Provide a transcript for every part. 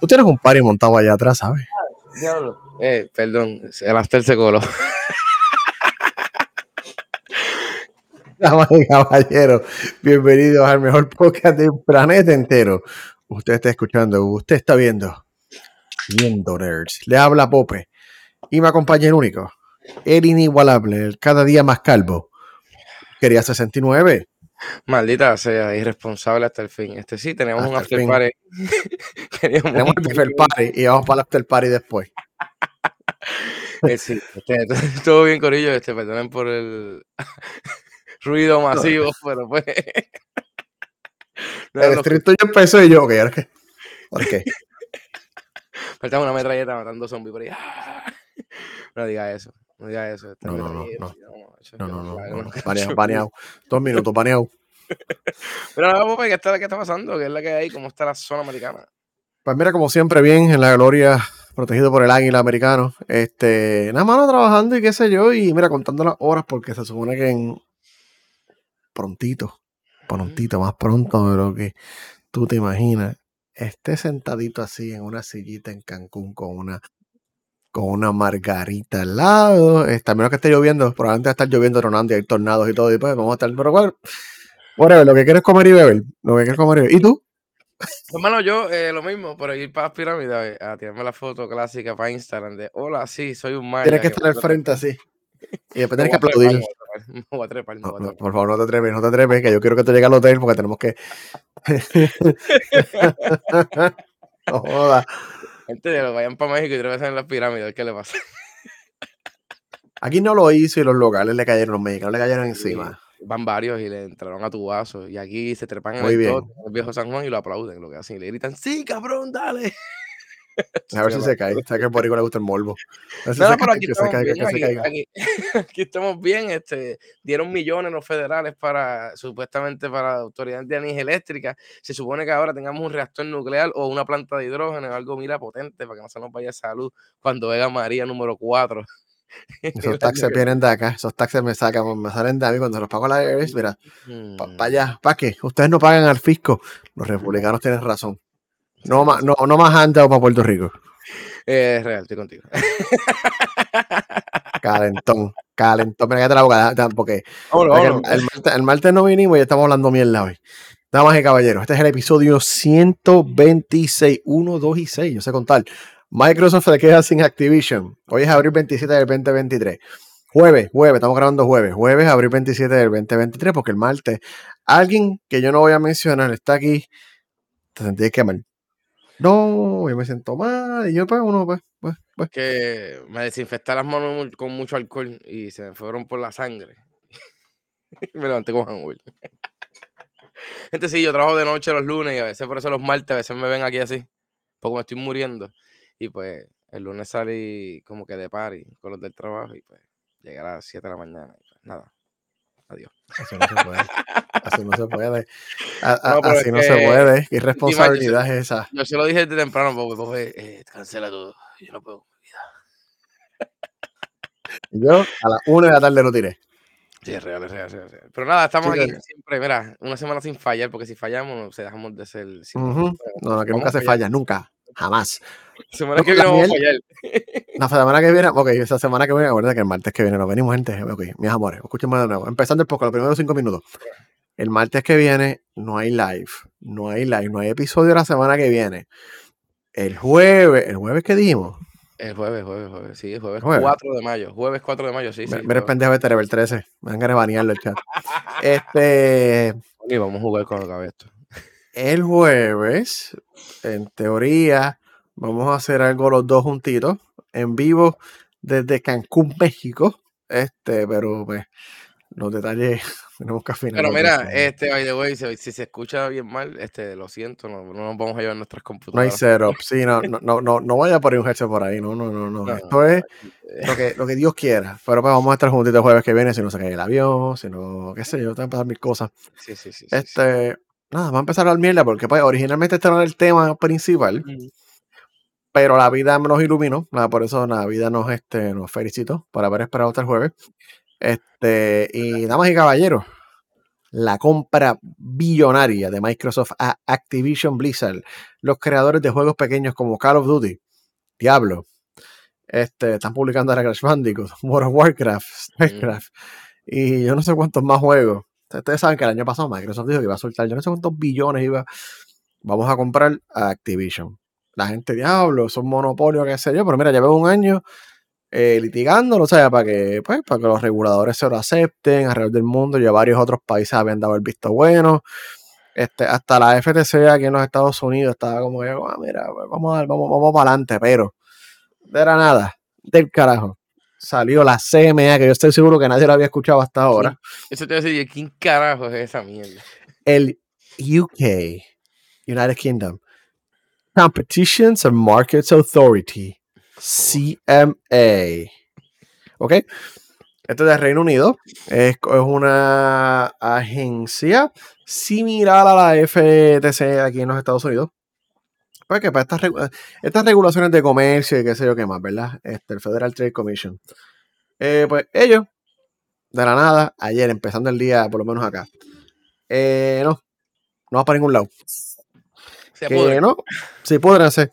Tú tienes un party montado allá atrás, ¿sabes? Diablo. Eh, perdón, el after se coló. Damas y caballeros, bienvenidos al mejor podcast del planeta entero. Usted está escuchando, usted está viendo. Viendo nerds. Le habla Pope. Y me acompaña el único, el inigualable, el cada día más calvo. Quería 69. Maldita sea, irresponsable hasta el fin. Este sí, tenemos Hasta un after party. Tenemos el after party y vamos para el after party después. Eh, sí, este, todo bien, Corillo. Este, perdonen por el ruido masivo, pero pues. El stream tuyo empezó y yo, ok. ¿Ahora qué? Faltaba una metralleta matando zombies por ahí. No diga eso, no eso. No, no, no, no. No, no, no. no, no, Baneado, baneado. Dos minutos, baneado. Pero nada, Pope, ¿qué está, ¿qué está pasando? ¿Qué es la que hay? ¿Cómo está la zona americana? Pues mira, como siempre, bien, en la gloria, protegido por el águila americano. Este, nada más no trabajando y qué sé yo, y mira, contando las horas, porque se supone que en prontito, prontito, más pronto de lo que tú te imaginas, esté sentadito así en una sillita en Cancún con una con una margarita al lado, a menos que esté lloviendo, probablemente va a estar lloviendo, tronando y hay tornados y todo, y pues vamos a estar, pero bueno, whatever, lo que quieres comer y beber, lo que quieres comer y beber. ¿Y tú? Hermano, yo eh, lo mismo, pero ir para las pirámides a, tirarme la foto clásica para Instagram de hola, sí, soy un maya. Tienes que estar al frente así. Y después tienes que aplaudir. Por favor, no te atreves, no te atreves, que yo quiero que te llegue al hotel porque tenemos que. no joda. Gente, de los vayan para México y trepen en las pirámides, qué le pasa. Aquí no lo hizo y los locales le cayeron, los mexicanos le cayeron encima. Van varios y le entraron a tu vaso. Y aquí se trepan en Muy el, bien. el viejo San Juan y lo aplauden, lo que hacen. Y le gritan, sí, cabrón, dale. A ver si se cae. Sabes que al Borico le gusta el morbo. Pero cae, aquí estamos caiga, bien, que se aquí, caiga. aquí- aquí estamos bien, este, dieron millones los federales para, supuestamente para la Autoridad de Energía Eléctrica, se supone que ahora tengamos un reactor nuclear o una planta de hidrógeno, algo mira potente para que no se nos vaya salud cuando venga María número 4. Esos taxes vienen de acá. Esos taxes me sacan, me salen de a mí cuando los pago a la IRS. Mira, para Mm, allá. ¿Para qué? Ustedes no pagan al fisco. Los republicanos tienen razón. No más, no, no más handouts para Puerto Rico. Es real, estoy contigo. Calentón, calentón. Mira, cállate la boca, porque Vámonos, el, el martes, el martes no vinimos y estamos hablando mierda hoy. Damas y caballeros, este es el episodio 126, 1, 2 y 6, yo sé contar. Microsoft se queda sin Activision. Hoy es abril 27 del 2023. Jueves, jueves, estamos grabando jueves. Jueves, abril 27 del 2023, porque el martes alguien que yo no voy a mencionar está aquí. Te sentí que mal. No, yo me siento mal. Y yo, pues, uno, pues, pues, pues. que me desinfecté las manos con mucho alcohol y se me fueron por la sangre. me levanté con hangover. Gente, sí, yo trabajo de noche los lunes y a veces por eso los martes, a veces me ven aquí así, porque me estoy muriendo. Y pues el lunes salí como que de party con los del trabajo y pues llegué a las 7 de la mañana. Y pues, nada, adiós. Así no se puede. Así no se puede. A- a- No, pero así no se puede. ¿Qué irresponsabilidad es esa? Yo se lo dije desde temprano, porque, eh, cancela todo. Yo no puedo. Yo a las una de la tarde lo tiré. Sí, es real, es real, es real. Pero nada, estamos Sí, aquí siempre, mira, una semana sin fallar, porque si fallamos, se dejamos de ser. Ujú. No, no, que nunca se falla, nunca. Jamás. Semana No, que la viene vamos a fallar. La semana que viene, ok, esa semana que viene, acuérdate que el martes que viene nos venimos, gente. Ok, mis amores, escúchenme de nuevo. Empezando el poco, los primeros cinco minutos. El martes que viene no hay live. No hay live, no hay episodio la semana que viene. El jueves, el jueves que dimos. El jueves, jueves, jueves, sí, jueves, Jueves. 4 de mayo. Jueves 4 de mayo, sí, sí. Mira el pendejo de Terever 13. Me van a banearlo el chat. Este. Y vamos a jugar cuando acabe esto. El jueves, en teoría, vamos a hacer algo los dos juntitos, en vivo desde Cancún, México. Este, pero pues, los detalles tenemos que afinar. Pero mira, este, by the way, si, si se escucha bien mal, este, lo siento, no, no nos vamos a llevar nuestras no hay computadoras. setup, sí, no, no, no, no, no vaya a poner un headset por ahí, no, no, no, no. No, Esto es eh, lo que, lo que Dios quiera. Pero pues vamos a estar juntitos el jueves que viene, si no se cae el avión, si no, qué sé yo, te van a pasar mil cosas. Sí, sí, sí. sí, sí. Nada, vamos a empezar a hablar mierda, porque pues originalmente este era el tema principal. Mm. pero la vida nos iluminó, nada, por eso la vida nos, este, nos felicitó por haber esperado hasta el jueves. Este, y damas y caballeros, la compra billonaria de Microsoft a Activision Blizzard, los creadores de juegos pequeños como Call of Duty, Diablo, este, están publicando ahora Crash Bandicoot, World of Warcraft, StarCraft y yo no sé cuántos más juegos. Ustedes saben que el año pasado Microsoft dijo que iba a soltar, yo no sé cuántos billones iba, vamos a comprar a Activision. La gente, diablo, son monopolio, qué sé yo, pero mira, llevo un año eh, litigándolo, o sea, para que, pues, para que los reguladores se lo acepten alrededor del mundo. Ya varios otros países habían dado el visto bueno. Este, hasta la FTC aquí en los Estados Unidos estaba como ah, mira, pues, vamos, a, vamos, vamos para adelante, pero de la nada, del carajo. Salió la CMA, que yo estoy seguro que nadie lo había escuchado hasta ahora. Eso te voy a decir, ¿quién carajo es esa mierda? El UK, United Kingdom, Competitions and Markets Authority, CMA. ¿Ok? Esto es de Reino Unido. Es, es, una agencia similar a la FTC aquí en los Estados Unidos. Porque para estas, estas regulaciones de comercio y qué sé yo qué más, ¿verdad? Este, el Federal Trade Commission. Eh, pues ellos, de la nada, ayer, empezando el día, por lo menos acá, eh, no, no va para ningún lado. Se que no, sí pueden hacer.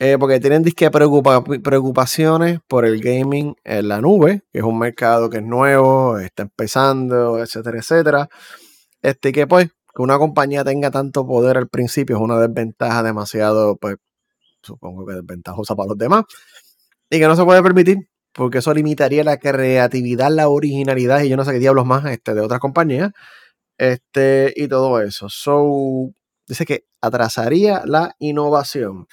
Eh, porque tienen disque preocupa, preocupaciones por el gaming en la nube, que es un mercado que es nuevo, está empezando, etcétera, etcétera. Este que pues, que una compañía tenga tanto poder al principio es una desventaja demasiado, pues, supongo que desventajosa para los demás. Y que no se puede permitir, porque eso limitaría la creatividad, la originalidad y yo no sé qué diablos más este, de otras compañías. Este, y todo eso. So, dice que atrasaría la innovación.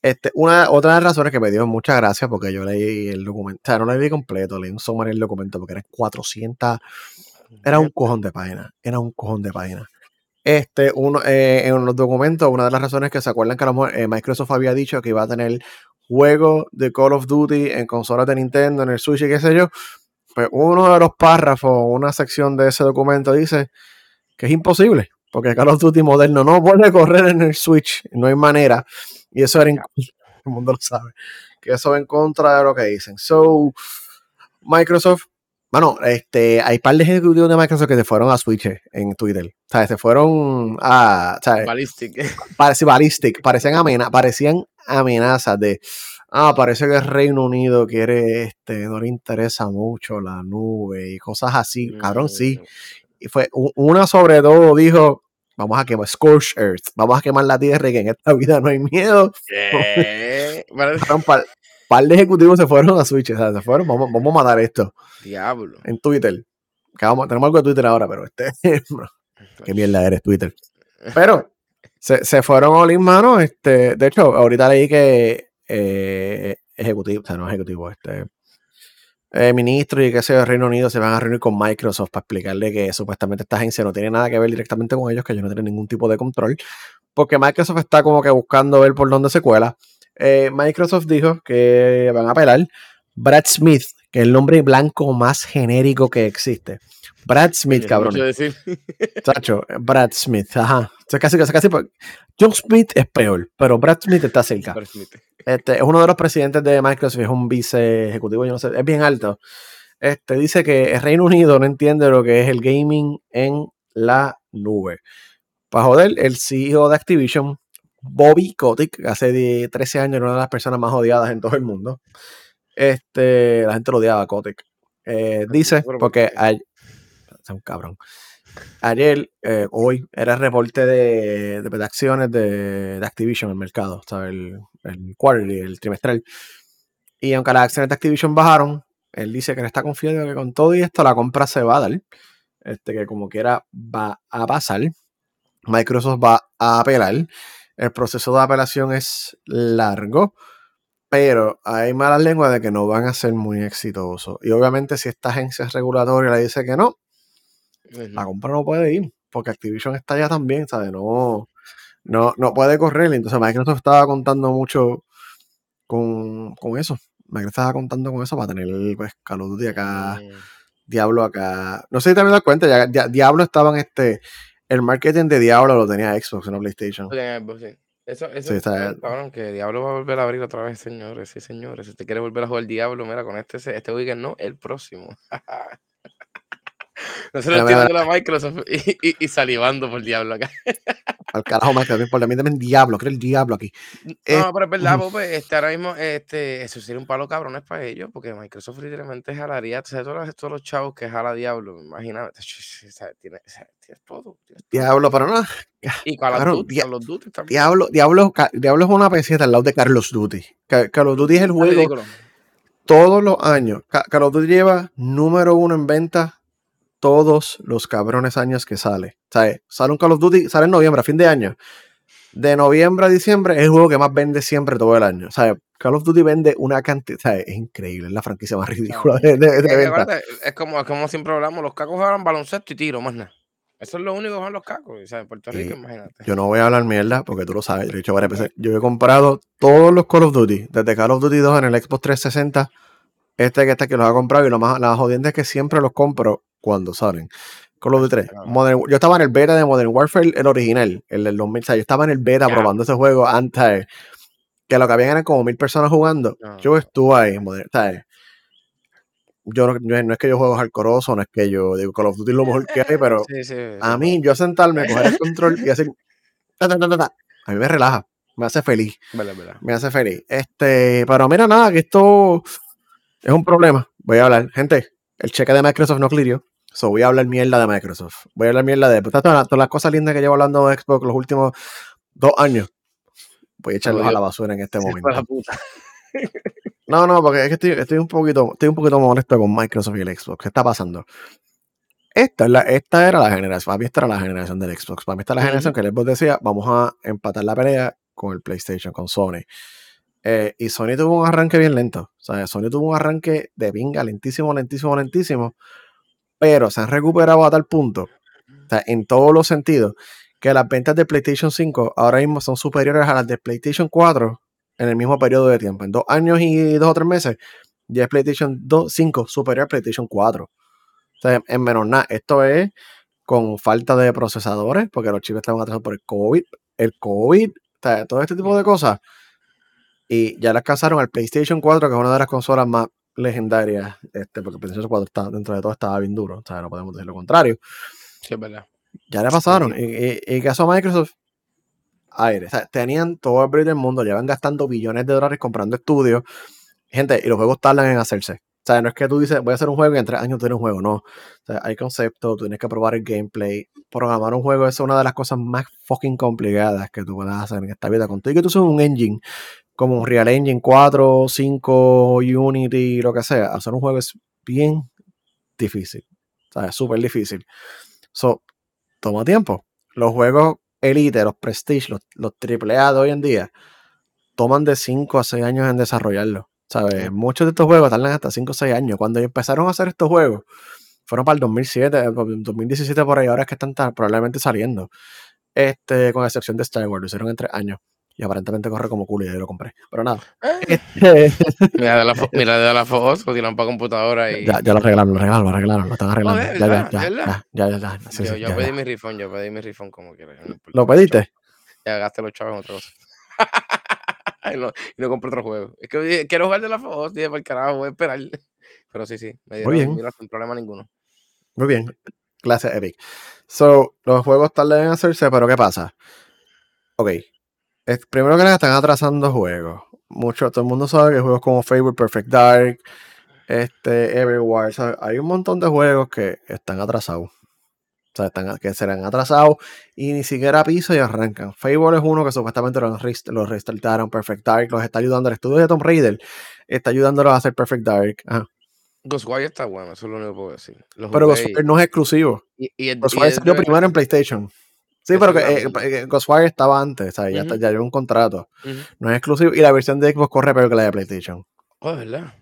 Este, una, otra de las razones que me dio muchas gracias porque yo leí el documento, o sea, no lo leí completo, leí un summary del documento porque eran 400, era un cojón de páginas, era un cojón de páginas. Este, uno, eh, en los documentos, una de las razones que se acuerdan que a lo mejor, eh, Microsoft había dicho que iba a tener juegos de Call of Duty en consolas de Nintendo, en el Switch y qué sé yo, pues uno de los párrafos, una sección de ese documento dice que es imposible, porque Call of Duty moderno no puede correr en el Switch, no hay manera. Y eso era en el mundo lo sabe. Que eso va en contra de lo que dicen. So, Microsoft, bueno, este, hay par de ejecutivos de Microsoft que se fueron a Switch en Twitter. O sea, se fueron a. ¿sabes? Ballistic. Parece ballistic. Parecían, amena, parecían amenazas de. Ah, parece que el Reino Unido quiere, este, no le interesa mucho la nube y cosas así. Cabrón, sí. Y fue una sobre todo dijo, Vamos a quemar Scorch Earth. Vamos a quemar la tierra y que en esta vida no hay miedo. par, de ejecutivos se fueron a Switch. O sea, se fueron. Vamos, vamos a matar esto. Diablo. En Twitter. Tenemos algo de Twitter ahora, pero este. qué mierda eres, Twitter. Pero se, se fueron all in mano. Este, de hecho, ahorita leí que eh, ejecutivo, o sea, no ejecutivo, este eh, ministros y que sea de Reino Unido se van a reunir con Microsoft para explicarle que supuestamente esta agencia no tiene nada que ver directamente con ellos, que ellos no tienen ningún tipo de control, porque Microsoft está como que buscando ver por dónde se cuela. Eh, Microsoft dijo que van a apelar Brad Smith, que es el nombre blanco más genérico que existe. Brad Smith, cabrón. Chacho, Brad Smith, ajá. casi, casi, John Smith es peor, pero Brad Smith está cerca. Este, es uno de los presidentes de Microsoft, es un vice ejecutivo, yo no sé, es bien alto. Este, dice que el Reino Unido no entiende lo que es el gaming en la nube. Para joder, el CEO de Activision, Bobby Kotick, hace 13 años era una de las personas más odiadas en todo el mundo. Este, la gente lo odiaba a Kotick. Eh, dice, porque hay, es un cabrón. Ayer, eh, hoy, era el reporte de, de, acciones de, de, Activision en el mercado, ¿sabes? El, el quarterly, el trimestral. Y aunque las acciones de Activision bajaron, él dice que no está confiado que con todo y esto la compra se va a dar. Este, que como quiera va a pasar. Microsoft va a apelar. El proceso de apelación es largo, pero hay malas lenguas de que no van a ser muy exitosos. Y obviamente, si esta agencia regulatoria le dice que no, la compra no puede ir, porque Activision está ya también, ¿sabes? No, no, no puede correr. Entonces Microsoft estaba contando mucho con, con eso. Microsoft estaba contando con eso para tener pues, Call of Duty acá, mm. Diablo acá. No sé si te das cuenta, ya, Diablo estaba en este. El marketing de Diablo lo tenía Xbox, no PlayStation. Eso, eso sí, está, cabrón, que Diablo va a volver a abrir otra vez, señores. Sí, señores. Si usted quiere volver a jugar Diablo, mira, con este, este weekend no, el próximo. No se lo Mira, mira, entiendo la Microsoft y, y, y salivando por diablo acá. Al carajo, Microsoft. A mí también diablo, creo el diablo aquí. Eh, No, pero es verdad, ujú. Pope, este, ahora mismo, este, eso sería un palo cabrones para ellos, porque Microsoft literalmente jalaría, o sea, todos los, todos los chavos que jala Diablo, imagínate, o sea, tiene, o sea, tienes todo, tienes todo. Diablo, pero no. Y Call Cabrón, Duty, Call of Duty también. Diablo, Diablo, Diablo es una peseta al lado de Carlos Duty. Ca- Call of Duty es el Es juego ridículo. todos los años. Ca- Call of Duty lleva número uno en venta todos los cabrones años que sale. ¿Sabes? Sale un Call of Duty, sale en noviembre, a fin de año. De noviembre a diciembre es el juego que más vende siempre todo el año. ¿Sabes? Call of Duty vende una cantidad. Es increíble, es la franquicia más ridícula de, de- de Es, venta. como, es como siempre hablamos, los cacos juegan baloncesto y tiro, más nada. Eso es lo único que juegan los cacos, o sea, en Puerto Rico, imagínate. Yo no voy a hablar mierda porque tú lo sabes. Yo he dicho varias veces. Yo he comprado todos los Call of Duty, desde Call of Duty 2 en el Xbox 360. Este que está que los ha comprado y lo más, la jodienda es que siempre los compro cuando salen. Call of Duty 3. Claro. Modern- yo estaba en el beta de Modern Warfare, el original, el del 2000. O sea, yo estaba en el beta probando ese juego antes. Que lo que habían eran como mil personas jugando. No. Yo estuve ahí. Modern, ¿sabes? Yo no, yo- no es que yo juego hardcoreoso, no es que yo digo Call of Duty es lo mejor que hay, pero Sí, sí. a mí, yo sentarme, coger el control y hacer. ta, ta, ta, ta, ta, a mí me relaja, me hace feliz, me hace feliz. Este, pero mira, nada, que esto es un problema. Voy a hablar, gente, el cheque de Microsoft no clirió. So voy a hablar mierda de Microsoft. Voy a hablar mierda de todas, todas las cosas lindas que llevo hablando de Xbox los últimos dos años. Voy a echarlos a la basura en este Sí, momento. fue la puta. No, no, porque es que estoy, estoy un poquito, estoy un poquito molesto con Microsoft y el Xbox. ¿Qué está pasando? Esta, es la, esta era la generación, para mí esta era la generación del Xbox. Para mí esta es la generación que el Xbox decía, vamos a empatar la pelea con el PlayStation, con Sony. Eh, y Sony tuvo un arranque bien lento. O sea, Sony tuvo un arranque de pinga, lentísimo, lentísimo, lentísimo. Pero se han recuperado a tal punto, o sea, en todos los sentidos, que las ventas de PlayStation 5 ahora mismo son superiores a las de PlayStation 4 en el mismo periodo de tiempo. En dos años y dos o tres meses, ya es PlayStation 2, 5 superior a PlayStation 4. O sea, en menos nada. Esto es con falta de procesadores, porque los chips estaban atrasados por el COVID, el COVID, o sea, todo este tipo de cosas. Y ya le alcanzaron al PlayStation 4, que es una de las consolas más legendarias, este, porque PlayStation 4 está, dentro de todo estaba bien duro, o sea, no podemos decir lo contrario. Sí, es verdad. Ya le pasaron. Y, y, y que eso Microsoft, aire. O sea, tenían todo el brillo del mundo, llevan gastando billones de dólares comprando estudios. Gente, y los juegos tardan en hacerse. O sea, no es que tú dices, voy a hacer un juego y en tres años tienes un juego, no. O sea, hay conceptos, tú tienes que probar el gameplay. Programar un juego es una de las cosas más fucking complicadas que tú puedas hacer en esta vida. Contigo que tú usas un engine, como un Real Engine 4, 5, Unity, lo que sea. Hacer un juego es bien difícil. O sea, es súper difícil. So, toma tiempo. Los juegos Elite, los Prestige, los, los AAA de hoy en día, toman de 5 a 6 años en desarrollarlo. ¿Sabes? Muchos de estos juegos tardan hasta 5 o 6 años. Cuando empezaron a hacer estos juegos, fueron para el 2007, 2017 por ahí, ahora es que están probablemente saliendo. Este, con excepción de Star Wars, lo hicieron en 3 años. Y aparentemente corre como culo y yo lo compré. Pero nada. Este, Mira de la, mira de la Fox, lo tiran para computadora y. ya, ya lo arreglaron, lo arreglaron, lo arreglaron, lo están arreglando. ya, ya, ya, de verdad. ya, ya, ya, ya, sí, yo sí, yo ya, pedí ya. mi rifón, yo pedí mi rifón como quiera. no importa, ¿Lo pediste? Ya gasté los chavos en otra cosa. y, no, y no compré otro juego. Es que quiero jugar de la Fox, dije, para el carajo, voy a esperar. Pero sí, sí, me Muy dieron, bien. mira, sin problema ninguno. Muy bien. Clase Epic. So, los juegos tardan en hacerse, pero ¿qué pasa? Ok. Es- primero que nada, están atrasando juegos. Mucho, todo el mundo sabe que juegos como Fable, Perfect Dark, este, Everywhere, hay un montón de juegos que están atrasados. O sea, están, que serán atrasados y ni siquiera piso y arrancan. Fable es uno que supuestamente lo, rest- lo restartaron. Perfect Dark los está ayudando. El estudio de Tom Raider está ayudándolos a hacer Perfect Dark. Ajá. Ghostwire está bueno, eso es lo único que puedo decir. Pero Ghostwire no es exclusivo. y, Ghostwire y salió primero en PlayStation. Sí, pero que, es eh, eh, Ghostwire estaba antes, o sea, ya, está- ya lleva un contrato. No es exclusivo. Y la versión de Xbox corre peor que la de PlayStation. Oh, verdad.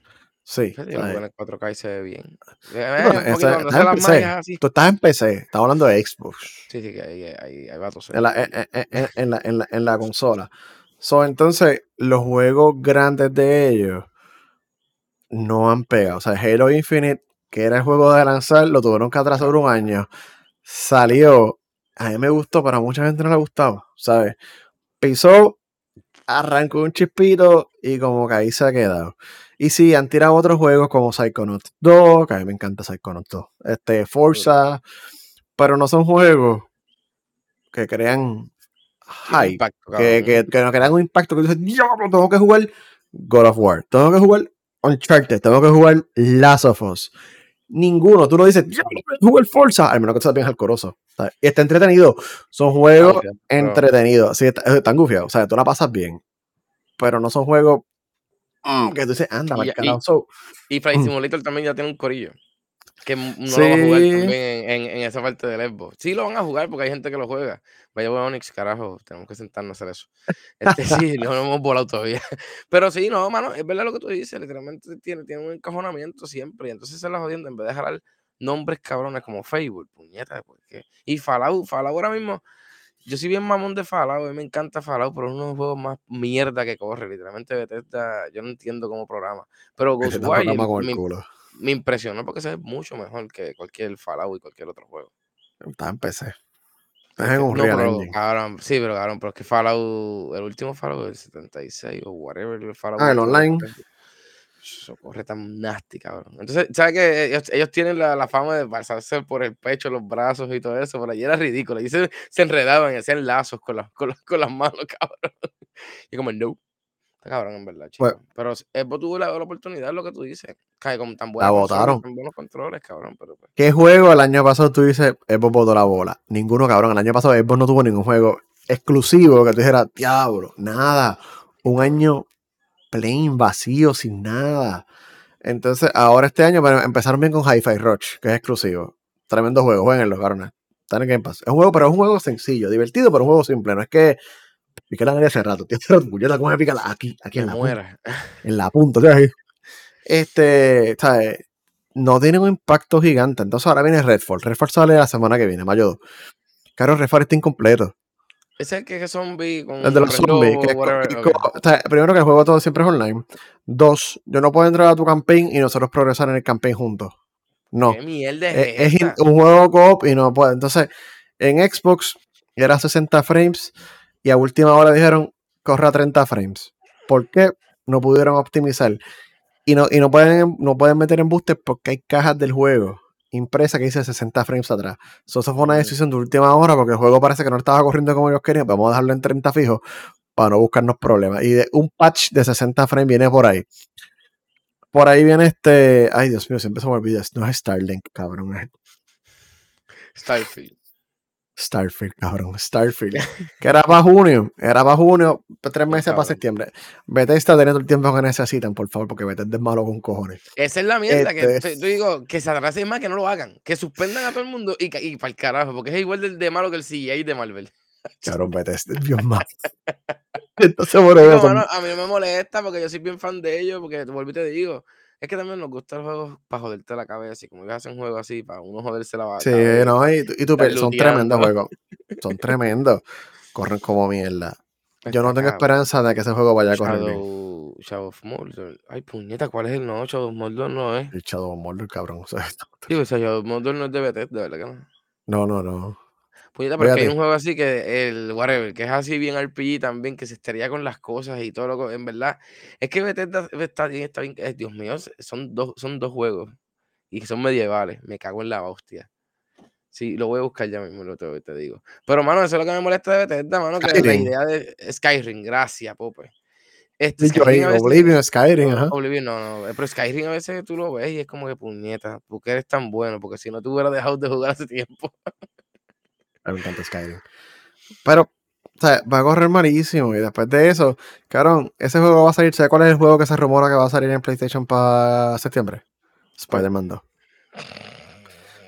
Sí. Jugué en el 4K y se ve bien. Eh, estás en PC. Tú estás en PC, estamos hablando de Xbox. Sí, sí, que ahí, ahí, ahí va a toser. En la, en, en- en- la, en la- en la consola. So, entonces, los juegos grandes de ellos no han pegado. O sea, Halo Infinite, que era el juego de lanzar, lo tuvieron que atrasar un año. Salió. A mí me gustó, pero a mucha gente no le ha gustado, ¿sabes? Pisó arrancó un chispito y como que ahí se ha quedado. Y sí, han tirado otros juegos como Psychonauts 2, que a mí me encanta Psychonauts 2, este, Forza, pero no son juegos que crean hype, Impacto, que, que, que nos crean un impacto que dices, diablo, tengo que jugar God of War, tengo que jugar Uncharted, tengo que jugar Last of Us. Ninguno, tú no dices, a jugar Forza, al menos que seas bien alcoroso. Y está entretenido. Son juegos Está pero- entretenidos. Sí, está- están gufiados. O sea, tú la pasas bien. Pero no son juegos mm, que tú dices, anda, Y- y-. So, Y Flight Mm. Simulator también ya tiene un corillo. Que no lo va a jugar Sí. también en, en- en esa parte del Xbox. Sí lo van a jugar porque hay gente que lo juega. Vaya a Onyx, carajo, tenemos que sentarnos a hacer eso. Este sí, no nos hemos volado todavía. Pero sí, no, mano, es verdad lo que tú dices. Literalmente tiene, tiene un encajonamiento siempre. Y entonces se la jodiendo en vez de jalar nombres cabrones como Facebook, puñeta. Porque... Y Fallout, Fallout ahora mismo. Yo soy bien mamón de Fallout, a mí me encanta Fallout, pero es uno de los juegos más mierda que corre. Literalmente Bethesda, yo no entiendo cómo programa. Pero Ghostwire me, impresionó porque se ve mucho mejor que cualquier Fallout y cualquier otro juego. Está en PC. Es un no, pero, cabrón, sí, pero cabrón, pero es que Fallout, el último Fallout del 76 o whatever, el Fallout. Ah, el online. Eso corre tan nasty, cabrón. Entonces, ¿sabes que ellos, ellos tienen la, la fama de pasarse por el pecho, los brazos y todo eso? Por allí era ridículo. Y se, se enredaban y hacían lazos con, las con, las- con las manos, cabrón. Y como, no. Está cabrón, en verdad, chico. Pues- pero Xbox tuvo la, la oportunidad, lo que tú dices. Cae con tan buena La botaron. tan buenos controles, cabrón. Pero, pues, ¿Qué juego el año pasado tú dices, Xbox botó la bola? Ninguno, cabrón. El año pasado Xbox no tuvo ningún juego exclusivo que tú dijeras, diablo, nada. Un año plain, vacío, sin nada. Entonces, ahora este año bueno, empezaron bien con Hi-Fi Rush, que es exclusivo. Tremendo juego, jueguenlo, cabrones. Está en Game Pass. Es un juego, pero es un juego sencillo, divertido, pero un juego simple. No es que piqué la nariz hace rato. Tío, puñeta, ¿cómo me pica la- aquí, aquí en la punta? en la punta, ¿sabes? Este, ¿sabes? No tiene un impacto gigante. Entonces ahora viene Redfall. Redfall sale la semana que viene, mayo 2. Claro, Redfall está incompleto. Ese es el que es zombie con El de los zombies. Lobo, que es co- whatever, que es ok. co- o sea, primero que el juego todo siempre es online. Dos, yo no puedo entrar a tu campaign y nosotros progresar en el campaign juntos. No. ¿Qué mierda es, Es, es un juego co-op y no puede. Entonces, en Xbox era 60 frames y a última hora dijeron corre a 30 frames. ¿Por qué? No pudieron optimizar. Y no, y no pueden, no pueden meter embustes porque hay cajas del juego impresa que dice 60 frames atrás. So, eso fue una decisión de última hora porque el juego parece que no estaba corriendo como ellos querían. Vamos a dejarlo en 30 fijos para no buscarnos problemas. Y de, un patch de 60 frames viene por ahí. Por ahí viene este. Ay, Dios mío, siempre se me olvida. No es Starlink, cabrón. Starfield. Starfield, cabrón. Starfield. que era para junio. Era para junio. Tres meses para septiembre. Bethesda teniendo el tiempo que necesitan, por favor, porque Bethesda es malo con cojones. Esa es la mierda que Este- te- yo digo, que se atrasen más, que no lo hagan, que suspendan a todo el mundo y, y para el carajo, porque es igual de, de malo que el CGI de Marvel. Cabrón, Bethesda, Dios mío. Entonces, Digo, eso, mano, a mí no me molesta porque yo soy bien fan de ellos, porque te vuelvo y te digo, es que también nos gusta el juego para joderte la cabeza y como ellos hacen juegos así, para uno joderse la Sí, cabeza. no, y, y pe- son tremendos juegos. Son tremendos. Corren como mierda. Yo no tengo esperanza de que ese juego vaya a correr bien. Shadow, Shadow of Mordor. Ay, puñeta, ¿cuál es el no? Shadow of Mordor no es. El Shadow of Mordor, cabrón. o sea, Sí, o sea, Shadow of Mordor no es de Bethesda, ¿verdad que no? no, no, no. Puñeta, pero es que hay un juego así que el whatever, que es así bien RPG también, que se estaría con las cosas y todo lo que, en verdad. Es que Bethesda está bien, está bien, eh, Dios mío, son dos, son dos juegos y que son medievales, me cago en la hostia. Sí, lo voy a buscar ya mismo, lo te, te digo. Pero, mano, eso es lo que me molesta de Bethesda, mano, que la idea de Skyrim, gracias, Pope. Este, Skyrim veces- Oblivion, Skyrim, no, ajá. Oblivion, no, no, eh, pero Skyrim a veces tú lo ves y es como que puñeta, porque eres tan bueno, porque si no te hubiera dejado de jugar hace tiempo. A mí me encanta Skyrim. Pero, o sea, va a correr malísimo. Y después de eso, cabrón, ese juego va a salir. ¿Sabes cuál es el juego que se rumora que va a salir en PlayStation para septiembre? Spider-Man 2.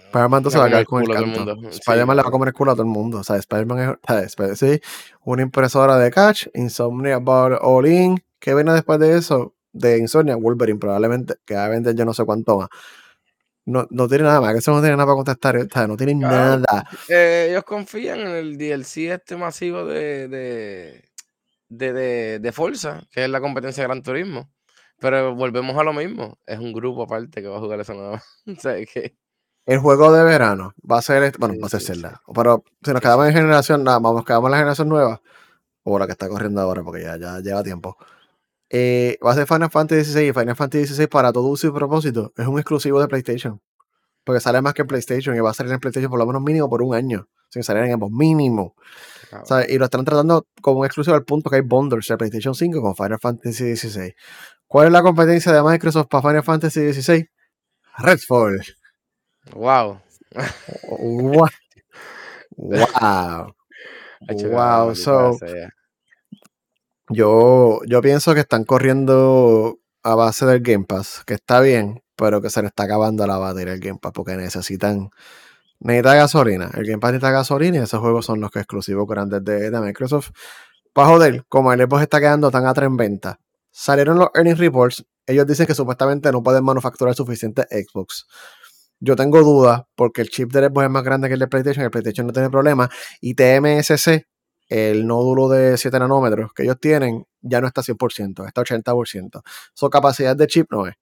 Spider-Man 2 se va a el con el canto. Sí, Spider-Man le va a comer el culo a todo el mundo. O sea, Spider-Man es, o sea, sí, una impresora de catch, Insomnia Bar All In. ¿Qué viene después de eso? De Insomnia, Wolverine, probablemente, que va a vender yo no sé cuánto más. No, no tiene nada más, que eso no tiene nada para contestar. O sea, no tiene Cabrón. nada. Eh, ellos confían en el DLC este masivo de, de, de, de, de Forza, que es la competencia de Gran Turismo. Pero volvemos a lo mismo. Es un grupo aparte que va a jugar eso nada más. o sea, que El juego de verano va a ser, bueno, Sí, va a ser sí, Zelda. Pero si nos quedamos en generación, nada, nos quedamos en la generación nueva. o la que está corriendo ahora, porque ya, ya lleva tiempo. Eh, va a ser Final Fantasy XVI y Final Fantasy XVI para todo uso y propósito. Es un exclusivo de PlayStation. Porque sale más que en PlayStation y va a salir en PlayStation por lo menos mínimo por un año. Sin salir en ambos, mínimo. Y lo están tratando como un exclusivo al punto que hay bundles de PlayStation 5 con Final Fantasy XVI. ¿Cuál es la competencia de Microsoft para Final Fantasy XVI? Redfall. Wow. wow. Wow. wow. So, yo, yo pienso que están corriendo a base del Game Pass, que está bien, pero que se le está acabando la batería el Game Pass porque necesitan necesita gasolina. El Game Pass necesita gasolina y esos juegos son los que exclusivos grandes de, de Microsoft. Para joder, como el Xbox está quedando tan a en venta, salieron los earnings reports. Ellos dicen que supuestamente no pueden manufacturar suficiente Xbox. Yo tengo dudas porque el chip de Xbox es más grande que el de PlayStation. El PlayStation no tiene problema. Y TMSC, el nódulo de 7 nanómetros que ellos tienen, ya no está 100%, está 80%. Su capacidad de chip no es.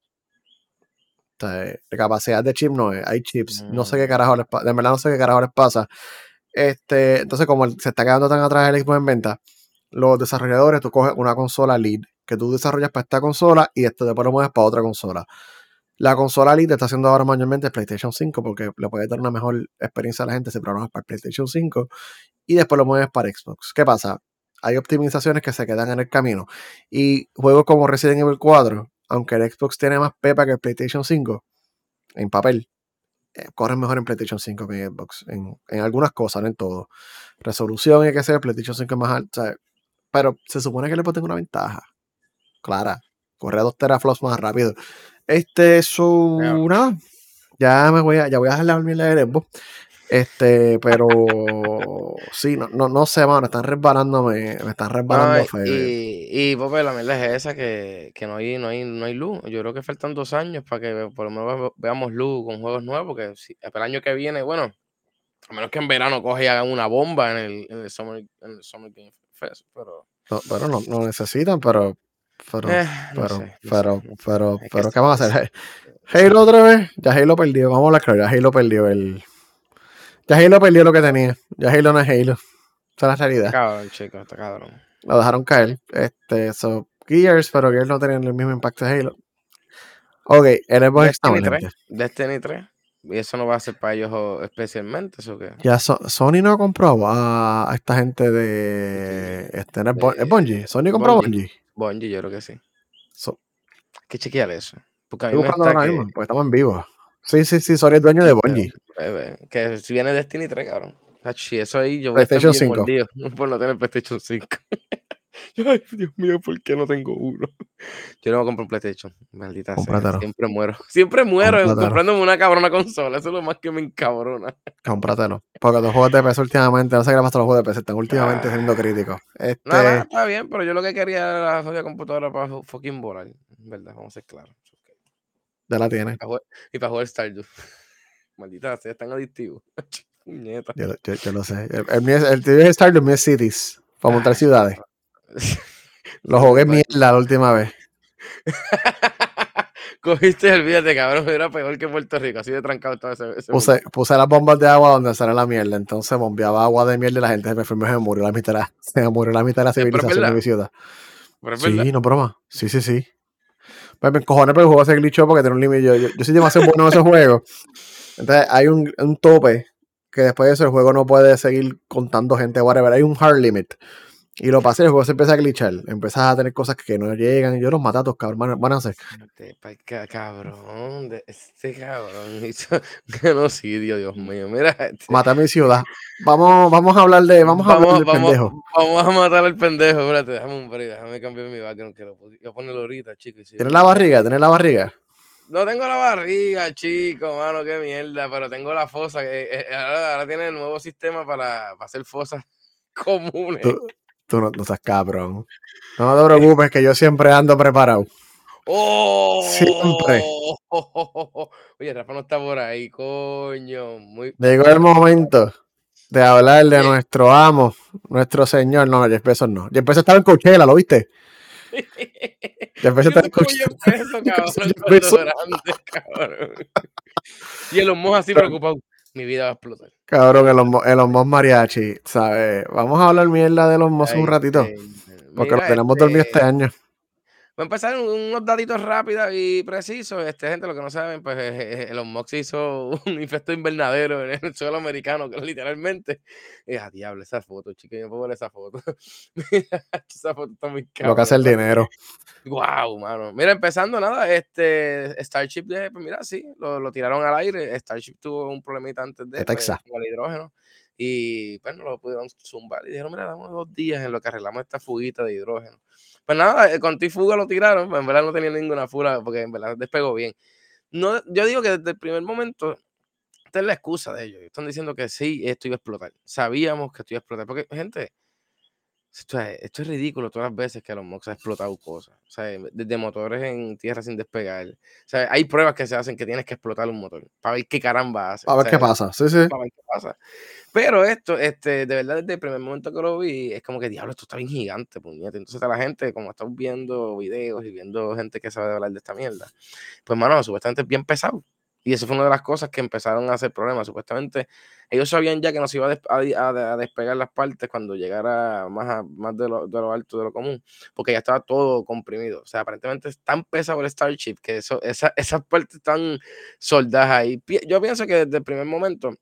O sea, capacidad de chip no es. Hay chips. No sé qué mm. carajo les pasa. De verdad no sé qué carajo les pasa. Este, entonces, como se está quedando tan atrás el Xbox en venta, los desarrolladores, tú coges una consola lead que tú desarrollas para esta consola y esto después lo mueves para otra consola. La consola lead está haciendo ahora manualmente el PlayStation 5 porque le puede dar una mejor experiencia a la gente si programas para el PlayStation 5 y después lo mueves para Xbox. ¿Qué pasa? Hay optimizaciones que se quedan en el camino. Y juegos como Resident Evil 4, aunque el Xbox tiene más pepa que el PlayStation 5, en papel, eh, corren mejor en PlayStation 5 que en Xbox. En, algunas cosas, no en todo. Resolución y que sea, el PlayStation 5 es más alto. pero se supone que le puede tener una ventaja. Clara. Corre a 2 teraflops más rápido. Este, es una. Ya me voy a, ya voy a dejar la dormir de Xbox. Este, pero sí, no, no, no sé, mano, están resbalándome, me están resbalando feo. Y, y pues, la mierda es esa que, que no, hay, no, hay, no hay luz. Yo creo que faltan dos años para que por lo menos veamos luz con juegos nuevos, porque si, el año que viene, bueno, a menos que en verano coge y hagan una bomba en el, en el, Summer, en el Summer Game Fest, pero... No, pero no, no necesitan, pero... Pero, eh, pero, pero, pero, pero, ¿qué vamos a hacer? Halo otra vez, ya Halo perdió, vamos a hablar claro, ya Halo perdió el ya Halo perdió lo que tenía. Ya Halo no es Halo. Esa es la realidad. Cabrón, chico, está cabrón. Lo dejaron caer. Este, so, Gears, pero Gears no tenía el mismo impacto de Halo. Ok, el Xbox Destiny 3. Destiny 3. Y eso no va a ser para ellos especialmente, ¿eso qué? Ya Sony no compró a, a esta gente de. Este, ¿Es, Bungie? ¿Sony compró Bungie? Bungie, yo creo que sí. So, Hay que chequear eso. Porque a mí me está que... mismo, pues estamos en vivo. Sí, sí, sí, Sony es dueño de Bungie. Que si viene Destiny 3, cabrón. eso ahí yo voy a estar 5. Mordido por no tener PlayStation 5. Ay, Dios mío, ¿por qué no tengo uno? Yo no voy a comprar un PlayStation. Maldita sea. Siempre muero. Siempre muero comprándome una cabrona consola. Eso es lo más que me encabrona. Cómpratelo. Porque los juegos de PC últimamente, no sé qué le pasa a los juegos de PC, están últimamente ah. siendo críticos. Este... No, está bien, pero yo lo que quería era la computadora para fucking volar. ¿Verdad? Vamos a ser claros. Ya la tiene. Y para jugar Stardew. Maldita sea, es tan adictivo. Puñeta. Yo, yo, lo sé. El, el, el, el de Stardew, el es Cities. Para montar ciudades. Lo jugué mierda la última vez. Cogiste, olvídate, cabrón, era peor que Puerto Rico, así de trancado todo ese, puse, puse, las bombas de agua donde sale la mierda, entonces bombeaba agua de mierda y la gente se me enfermó se murió la mitad, se murió la mitad de la civilización de mi ciudad. sí, no broma. Sí, sí, sí. Pues me encojones, pero el juego se glitchó porque tiene un límite. Yo, yo, yo, soy demasiado bueno en esos juegos. Entonces hay un, un, tope que después de eso el juego no puede seguir contando gente, whatever. Hay un hard limit. Y lo pasé, el juego se empieza a glitchar. Empiezas a tener cosas que no llegan. Y yo los matatos, cabrón, van a hacer. Cabrón, este cabrón hizo genocidio, Dios mío. Mira. Este. Mata mi ciudad. Vamos, vamos a hablar de. Vamos a hablar del pendejo. Vamos a matar al pendejo. Espérate, déjame un break, déjame cambiar mi background. Que lo, a ponerlo ahorita, chico. ¿Tienes la barriga? ¿Tienes la barriga? No tengo la barriga, chico, mano, qué mierda, pero tengo la fosa. Que, eh, eh, ahora, ahora, tiene el nuevo sistema para, para hacer fosas comunes. Tú no, no estás cabrón. No te preocupes, que yo siempre ando preparado. ¡Oh! Siempre. Oye, Rafa no está por ahí, coño. Muy... Llegó el momento de hablar de nuestro amo, nuestro señor. No, Jeff Bezos no. Jeff Bezos estaba en Coachella, ¿lo viste? Jeff Bezos estaba en Coachella. cabrón, cabrón. Y el así preocupado. Mi vida va a explotar. Cabrón, el Osmos Mariachi, ¿sabes? Vamos a hablar mierda de los mozos un ratito. porque lo tenemos dormido este, este año. Voy a empezar unos datitos rápidos y precisos. Este, gente, lo que no saben, pues Elon Musk hizo un infecto invernadero en el suelo americano, que literalmente. Es a diablo esa foto, chicos. Yo puedo ver esa foto. Esa foto está muy cara. Lo que hace el dinero. Wow, mano. Mira, empezando nada, este Starship, pues mira, sí, lo, lo, tiraron al aire. Starship tuvo un problemita antes de, pues, con el hidrógeno. Y bueno, lo pudieron zumbar. Y dijeron, mira, damos dos días en lo que arreglamos esta fuguita de hidrógeno. Pues nada, eh, con ti fuga lo tiraron, pues en verdad no tenía ninguna fura porque en verdad despegó bien. No, yo digo que desde el primer momento, esta es la excusa de ellos. Están diciendo que sí, esto iba a explotar. Sabíamos que esto iba a explotar. Porque, gente, esto es, ridículo todas las veces que los Mox ha explotado cosas. O sea, desde motores en tierra sin despegar. O sea, hay pruebas que se hacen que tienes que explotar un motor para ver qué caramba hace. Para ver qué pasa, sí, sí. Para ver qué pasa. Pero esto, este, de verdad, desde el primer momento que lo vi, es como que, diablo, esto está bien gigante, puñete. Entonces, la gente, como estamos viendo videos y viendo gente que sabe hablar de esta mierda, pues, mano, supuestamente es bien pesado. Y eso fue una de las cosas que empezaron a hacer problemas. Supuestamente ellos sabían ya que nos iba a, despegar las partes cuando llegara más, más de, lo, de, lo, alto de lo común, porque ya estaba todo comprimido. O sea, aparentemente es tan pesado el Starship que eso, esas partes están soldadas ahí. Yo pienso que desde el primer momento,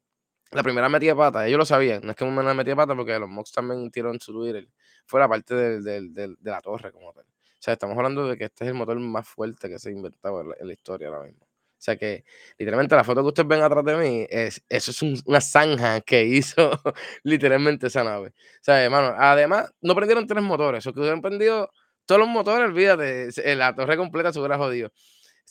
la primera metida de pata, ellos lo sabían, no es que una metida de pata porque los Mox también tiraron su Twitter, fue la parte de la torre como tal. O sea, estamos hablando de que este es el motor más fuerte que se ha inventado en la historia ahora mismo. O sea que literalmente la foto que ustedes ven atrás de mí, es, eso es una zanja que hizo literalmente esa nave. O sea, hermano, además no prendieron tres motores, o que hubieran prendido todos los motores, olvídate, la torre completa se hubiera jodido.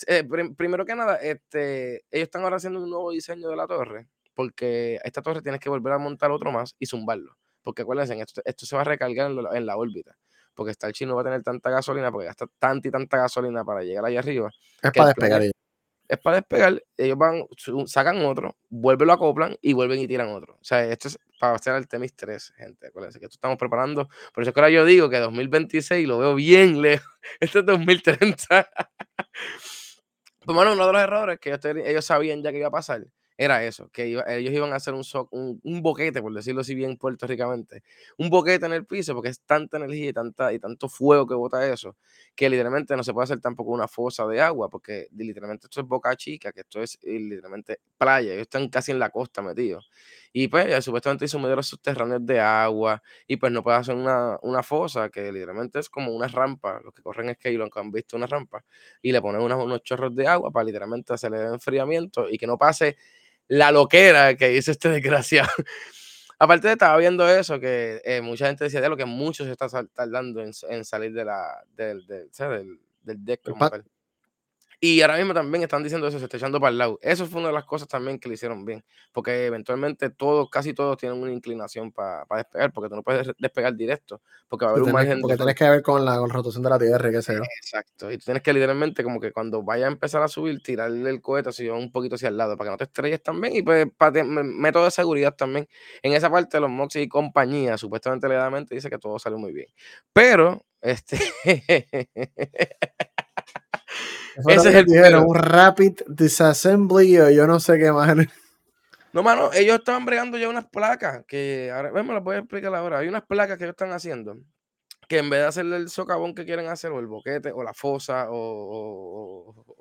Eh, primero que nada, este, ellos están ahora haciendo un nuevo diseño de la torre, porque esta torre tienes que volver a montar otro más y zumbarlo. Porque acuérdense, esto, esto se va a recargar en, en la órbita porque Starship no va a tener tanta gasolina, porque gasta tanta y tanta gasolina para llegar allá arriba. Es para despegar es para despegar, ellos van, sacan otro, vuelven lo acoplan y vuelven y tiran otro. O sea, esto es para hacer el Temis 3, gente. Acuérdense que esto estamos preparando. Por eso es que ahora yo digo que 2026 lo veo bien lejos. Este es 2030. pues bueno, uno de los errores que ellos sabían ya que iba a pasar era eso, que ellos iban a hacer un, un, boquete, por decirlo así bien puertorricamente, un boquete en el piso, porque es tanta energía y, tanta, y tanto fuego que bota eso, que literalmente no se puede hacer tampoco una fosa de agua, porque literalmente esto es boca chica, que esto es literalmente playa, ellos están casi en la costa metidos. Y pues supuestamente hizo medidores subterráneos de agua, y pues no puede hacer una, una, fosa, que literalmente es como una rampa, los que corren es que han visto una rampa, y le ponen unos, unos chorros de agua para literalmente hacerle enfriamiento y que no pase la loquera que hizo este desgraciado. Aparte de estaba viendo eso, que eh, mucha gente decía de lo que muchos se está tardando en, en salir de la, del, del, del, del deck como tal. Y ahora mismo también están diciendo eso, se está echando para el lado. Eso fue una de las cosas también que le hicieron bien, porque eventualmente todos, casi todos tienen una inclinación para despegar, porque tú no puedes despegar directo, porque va a haber un margen. Porque tienes que ver con la, rotación de la Tierra, qué sé yo. Exacto, y tú tienes que literalmente como que cuando vaya a empezar a subir, tirarle el cohete así un poquito hacia el lado, para que no te estrelles también, y pues para método de seguridad también. En esa parte los Moxie y compañía, supuestamente legalmente dice que todo salió muy bien. Pero, este... Ese es el dijeron, un rapid disassembly o yo no sé qué más. No, mano, ellos estaban bregando ya unas placas que ahora, me las voy a explicar ahora. Hay unas placas que ellos están haciendo que en vez de hacerle el socavón que quieren hacer, o el boquete, o la fosa, o, o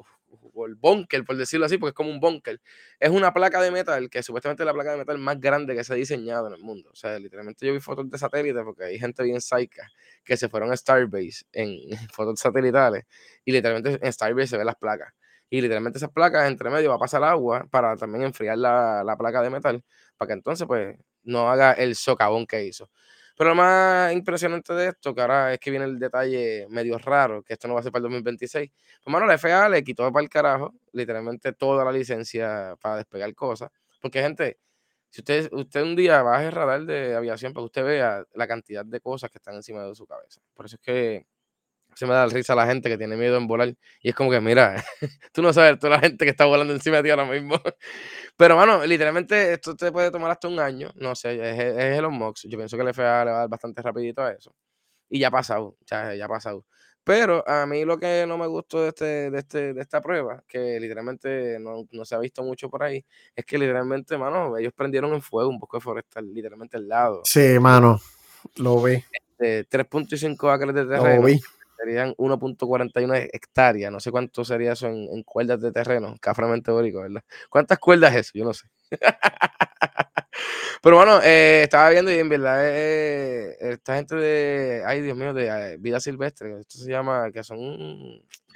el bunker, por decirlo así, porque es como un bunker. Es una placa de metal que supuestamente es la placa de metal más grande que se ha diseñado en el mundo. O sea, literalmente yo vi fotos de satélites porque hay gente bien psycha que se fueron a Starbase en fotos satelitales y literalmente en Starbase se ven las placas. Y literalmente esas placas entre medio va a pasar agua para también enfriar la, la placa de metal para que entonces pues no haga el socavón que hizo. Pero lo más impresionante de esto, que es que viene el detalle medio raro, que esto no va a ser para el 2026. Pues, mano, la FAA le quitó para el carajo literalmente toda la licencia para despegar cosas. Porque, gente, si usted, usted un día va a radar de aviación para que usted vea la cantidad de cosas que están encima de su cabeza. Por eso es que se me da risa a la gente que tiene miedo en volar. Y es como que, mira, tú no sabes toda la gente que está volando encima de ti ahora mismo. Pero, bueno, literalmente esto te puede tomar hasta un año. No sé, es, es Elon Musk. Yo pienso que el FAA le va a dar bastante rapidito a eso. Y ya ha pasado, ya, ya ha pasado. Pero a mí lo que no me gustó de, este, de, este, de esta prueba, que literalmente no, no, se ha visto mucho por ahí, es que literalmente, mano, ellos prendieron en fuego un de forestal, literalmente al lado. Sí, mano, lo vi. Este, 3.5 acres de terreno. Lo vi. Serían 1.41 hectáreas. No sé cuánto sería eso en, cuerdas de terreno. Caframente teórico, ¿verdad? ¿Cuántas cuerdas es eso? Yo no sé. Pero bueno, eh, estaba viendo y en verdad eh, esta gente de, ay Dios mío, de eh, vida silvestre, esto se llama, que son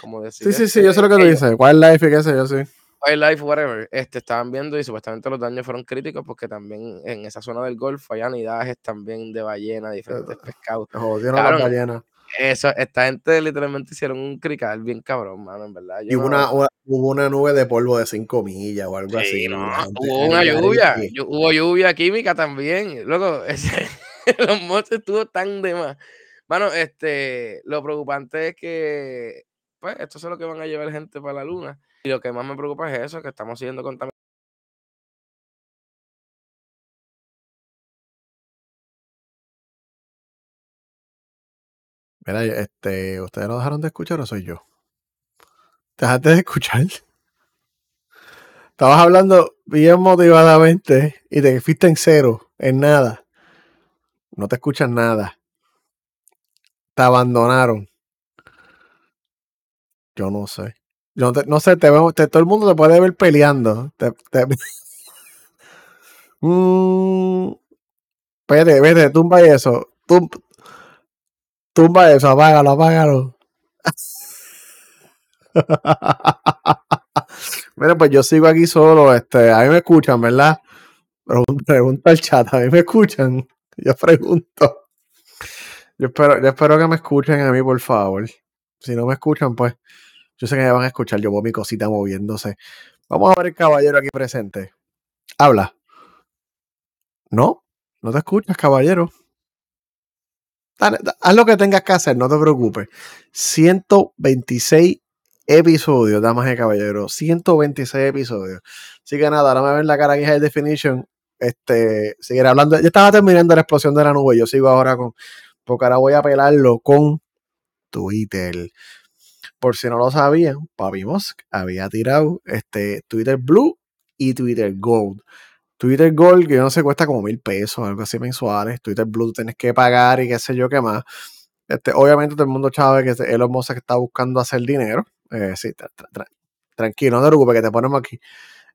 como decir. Sí, sí, sí, yo sé lo que tú dices. Wildlife y qué sé yo, sí. Wildlife, whatever. Este, estaban viendo y supuestamente los daños fueron críticos porque también en esa zona del Golfo hay anidajes también de ballena, diferentes pescados. Jodieron las ballenas. Eso, esta gente literalmente hicieron un crical bien cabrón, mano, en verdad. y una, hubo una nube de polvo de 5 millas o algo así. hubo una lluvia, hubo lluvia química también. Luego, los monstruos estuvo tan de más. Mano, este, lo preocupante es que, pues, esto es lo que van a llevar gente para la luna. Y lo que más me preocupa es eso, que estamos siendo contaminados Mira, este, ¿ustedes lo dejaron de escuchar o soy yo? Dejaste de escuchar. Estabas hablando bien motivadamente y te fuiste en cero, en nada. No te escuchan nada. Te abandonaron. Yo no sé. Yo no, sé, te veo, todo el mundo te puede ver peleando. Te, mm, vete, vete, tumba eso. Tumba eso, apágalo, apágalo. Mira, pues yo sigo aquí solo. Este, a mí me escuchan, ¿verdad? Pregunta, al chat, a mí me escuchan. Yo pregunto. Yo espero, yo espero que me escuchen a mí, por favor. Si no me escuchan, pues yo sé que me van a escuchar. Yo veo mi cosita moviéndose. Vamos a ver el caballero aquí presente. Habla. No, no te escuchas, caballero haz lo que tengas que hacer, no te preocupes. 126 episodios, damas y caballeros. 126 episodios. Así que nada, ahora me ven la cara aquí High Definition. Este, seguir hablando. Ya estaba terminando la explosión de la nube. Yo sigo ahora con. Porque ahora voy a pelarlo con Twitter. Por si no lo sabían, Papi Musk había tirado este Twitter Blue y Twitter Gold. Twitter Gold, que no se cuesta como mil pesos, algo así mensuales. Twitter Blue tienes que pagar y qué sé yo qué más. Este, obviamente todo el mundo sabe que Elon Musk está buscando hacer dinero. Eh, sí, tranquilo, no te preocupes que te ponemos aquí.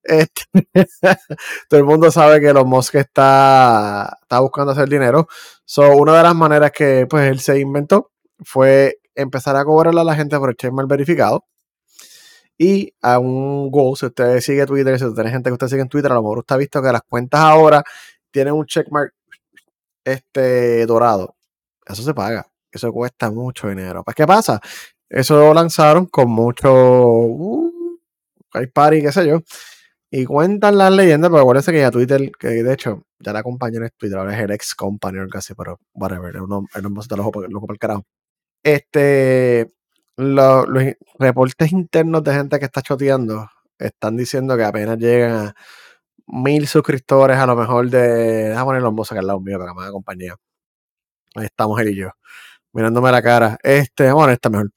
Este, todo el mundo sabe que Elon Musk está, está buscando hacer dinero. So, una de las maneras que pues, él se inventó fue empezar a cobrarle a la gente por el check mal verificado y a un goal. Si usted sigue Twitter, si usted tiene gente que usted sigue en Twitter, a lo mejor usted ha visto que las cuentas ahora tienen un checkmark este, dorado. Eso se paga. Eso cuesta mucho dinero. ¿Pues qué pasa? Eso lo lanzaron con mucho uh, party, qué sé yo. Y cuentan las leyendas, pero acuérdense que ya Twitter, que de hecho, ya la compañía es Twitter, ahora es el ex compañero casi, pero whatever, el nombre el loco, loco para el carajo. Este, los, reportes internos de gente que está choteando están diciendo que apenas llegan a mil suscriptores, a lo mejor de. Déjame poner los que al lado mío para que me compañía. Ahí estamos él y yo, mirándome la cara. Este, bueno, está mejor.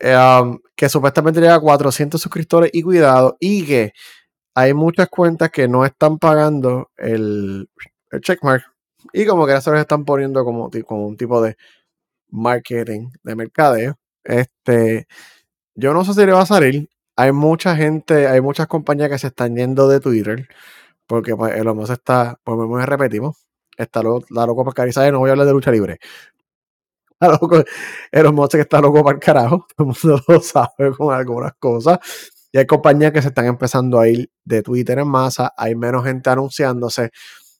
Um, que supuestamente llega a 400 suscriptores y cuidado, y que hay muchas cuentas que no están pagando el, el checkmark y como que se los están poniendo como, como un tipo de marketing, de mercadeo. Este, yo no sé si le va a salir. Hay mucha gente, hay muchas compañías que se están yendo de Twitter porque pues, el está, pues me repetimos, está loco, la loco para carizar, no voy a hablar de lucha libre. el homo que está loco para el carajo, todo el mundo lo sabe con algunas cosas. Y hay compañías que se están empezando a ir de Twitter en masa, hay menos gente anunciándose.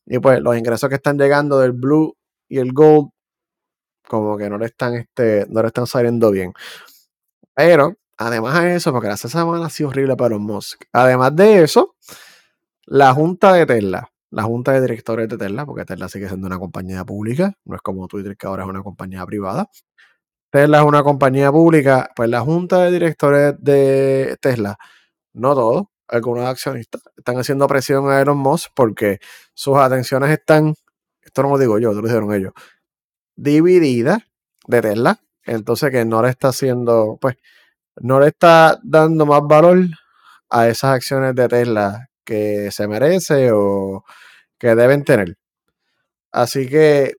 Y pues los ingresos que están llegando del Blue y el Gold como que no le están, este, no le están saliendo bien. Pero, además de eso, porque la semana ha sido horrible para los Musk. Además de eso, la junta de Tesla, la junta de directores de Tesla, porque Tesla sigue siendo una compañía pública, no es como Twitter que ahora es una compañía privada. Tesla es una compañía pública, pues la junta de directores de Tesla, no todos, algunos accionistas, están haciendo presión a Elon Musk porque sus atenciones están, esto no lo digo yo, lo dijeron ellos, dividida de Tesla entonces que no le está haciendo, pues, no le está dando más valor a esas acciones de Tesla que se merece o que deben tener. Así que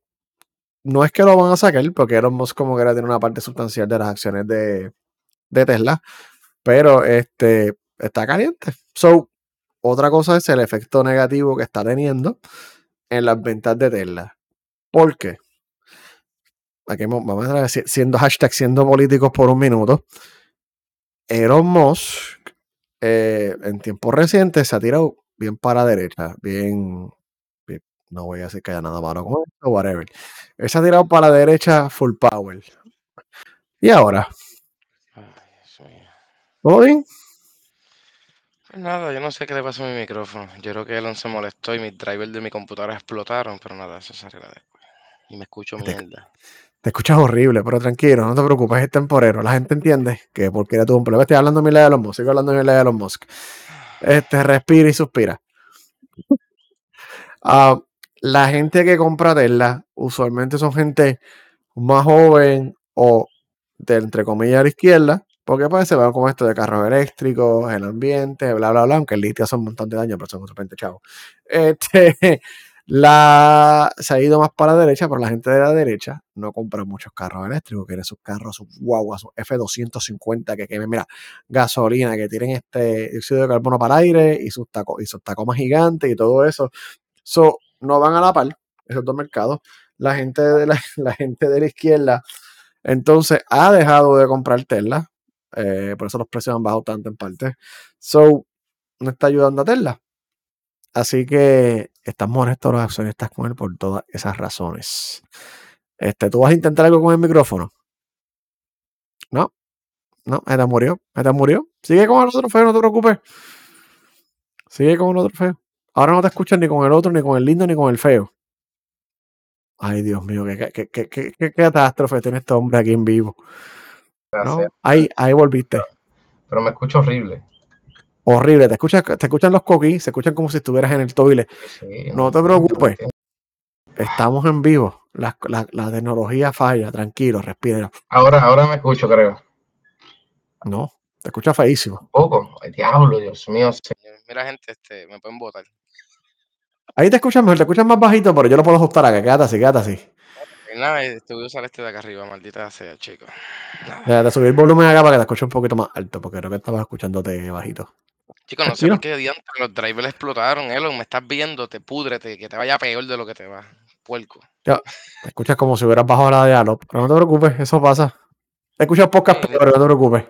no es que lo van a sacar, porque Elon Musk como que era tener una parte sustancial de las acciones de, de Tesla, pero este está caliente. So, otra cosa es el efecto negativo que está teniendo en las ventas de Tesla. ¿Por qué? Aquí vamos a ver, siendo hashtag siendo políticos por un minuto. Elon Musk eh, en tiempos recientes se ha tirado bien para la derecha, bien, no voy a decir que haya nada malo con esto, whatever. Él se ha tirado para la derecha full power. ¿Y ahora? ¿Todo bien? Pues nada, yo no sé qué le pasó a mi micrófono. Yo creo que Elon se molestó y mis drivers de mi computadora explotaron, pero nada, eso se arregla después. Y me escucho mierda. Te escuchas horrible, pero tranquilo, no te preocupes, es temporero. La gente entiende que porque era tuvo un problema. Estoy hablando mi de los Musk, sigo hablando mi de los Musk. Este, respira y suspira. Ah, la gente que compra Tesla usualmente son gente más joven o de entre comillas a la izquierda, porque pues se van como esto de carros eléctricos, el ambiente, bla, bla, bla, aunque el litio hace un montón de daño, pero son repente chavo. Este, la, se ha ido más para la derecha, pero la gente de la derecha no compra muchos carros eléctricos, quiere sus carros, sus guaguas, sus F250 que quemen, mira, gasolina, que tienen este dióxido de carbono para aire y sus, tacos y sus tacomas gigantes y todo eso. So, no van a la par esos dos mercados. La gente de la, la gente de la izquierda entonces ha dejado de comprar Tesla eh, por eso los precios han bajado tanto en parte. So, no está ayudando a Tesla. Así que estamos honestos los accionistas con él por todas esas razones. Este, ¿Tú vas a intentar algo con el micrófono? No, no, esta murió, esta murió. Sigue con el otro feo, no te preocupes. Sigue con el otro feo. Ahora no te escuchas ni con el otro, ni con el lindo, ni con el feo. Ay, Dios mío, qué, qué, qué, qué catástrofe tiene este hombre aquí en vivo. ¿no? Ahí, ahí volviste. Pero me escucho horrible. Horrible, te escuchan, te escuchan los coquis, se escuchan como si estuvieras en el toilet. no, te preocupes. Estamos en vivo. La, la, tecnología falla, tranquilo, respira. Ahora, ahora me escucho, creo. No, te escucha feísimo. Un poco. Ay, diablo, Dios mío. Mira, gente, este, me pueden votar. Ahí te escuchas mejor, te escuchas más bajito, pero yo lo puedo ajustar acá. Quédate así, quédate así. Nada, te voy a usar este de acá arriba, maldita sea, chico. Te subir el volumen acá para que te escuche un poquito más alto, porque creo que estabas escuchándote bajito. Chicos, no sé por qué diantre los drivers explotaron, Elon. Me estás viendo, te pudrete, que te vaya peor de lo que te va. Puerco. Ya, te escuchas como si hubieras bajado la diálogo, pero no te preocupes, eso pasa. Te escuchas podcast, pero no te preocupes.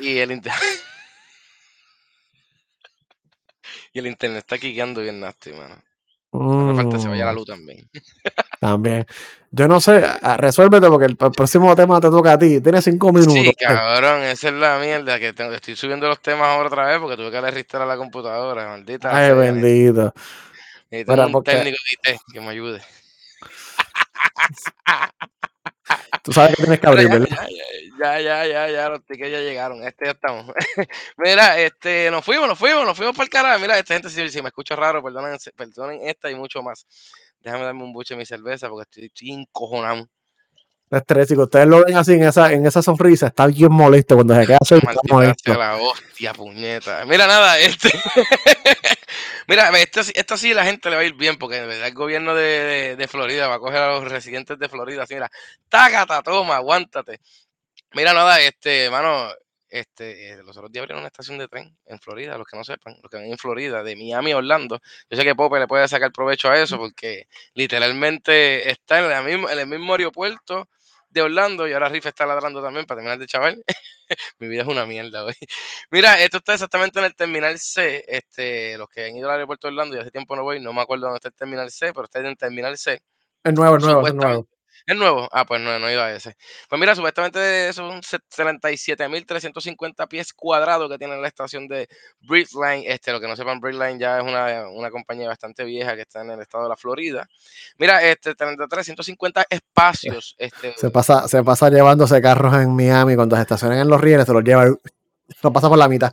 Y el internet. y el internet está quiqueando bien nasty, mano. No falta que se vaya la mm. luz también. También. Yo no sé, resuélvete porque el, próximo tema te toca a ti. Tienes cinco minutos. Sí, cabrón, esa es la mierda que estoy subiendo los temas ahora otra vez porque tuve que registrar a la computadora, maldita. Ay, bendito. Tengo un técnico que me ayude. Tú sabes que tienes que abrir, ¿verdad? Ya, ya, ya, ya, los tickets ya llegaron. Este ya estamos. Mira, este, nos fuimos, nos fuimos, nos fuimos para el carajo. Mira, esta gente, si, me escucha raro, perdonen, perdonen esta y mucho más. Déjame darme un buche de mi cerveza porque estoy, estoy encojonado. Estrés, ustedes lo ven así en esa, en esa sonrisa, está bien molesto cuando se queda así. la hostia, puñeta. Mira, nada, este. Mira, esto, esto, sí la gente le va a ir bien, porque el gobierno de, de, Florida va a coger a los residentes de Florida así, mira, tácata, toma, aguántate. Mira, nada, este, mano, este, eh, los otros días abrieron una estación de tren en Florida, los que no sepan, los que ven en Florida, de Miami a Orlando. Yo sé que Pope le puede sacar provecho a eso, porque literalmente está en, en el mismo aeropuerto de Orlando y ahora Riff está ladrando también para terminar de chaval. Mi vida es una mierda hoy. Mira, esto está exactamente en el terminal C. Este, los que han ido al aeropuerto de Orlando y hace tiempo no voy, no me acuerdo dónde está el terminal C, pero está en el terminal C. Es nuevo, es nuevo, es nuevo. ¿Es nuevo? Ah, pues no, no ido a ese. Pues mira, supuestamente son 77.350 pies cuadrados que tiene la estación de Bridgeline. Este, lo que no sepan, Bridgeline ya es una, una, compañía bastante vieja que está en el estado de la Florida. Mira, este, 33.150 espacios. Este, se, pasa, se pasa llevándose carros en Miami cuando se estacionan en los rieles, se los lleva, pasa por la mitad.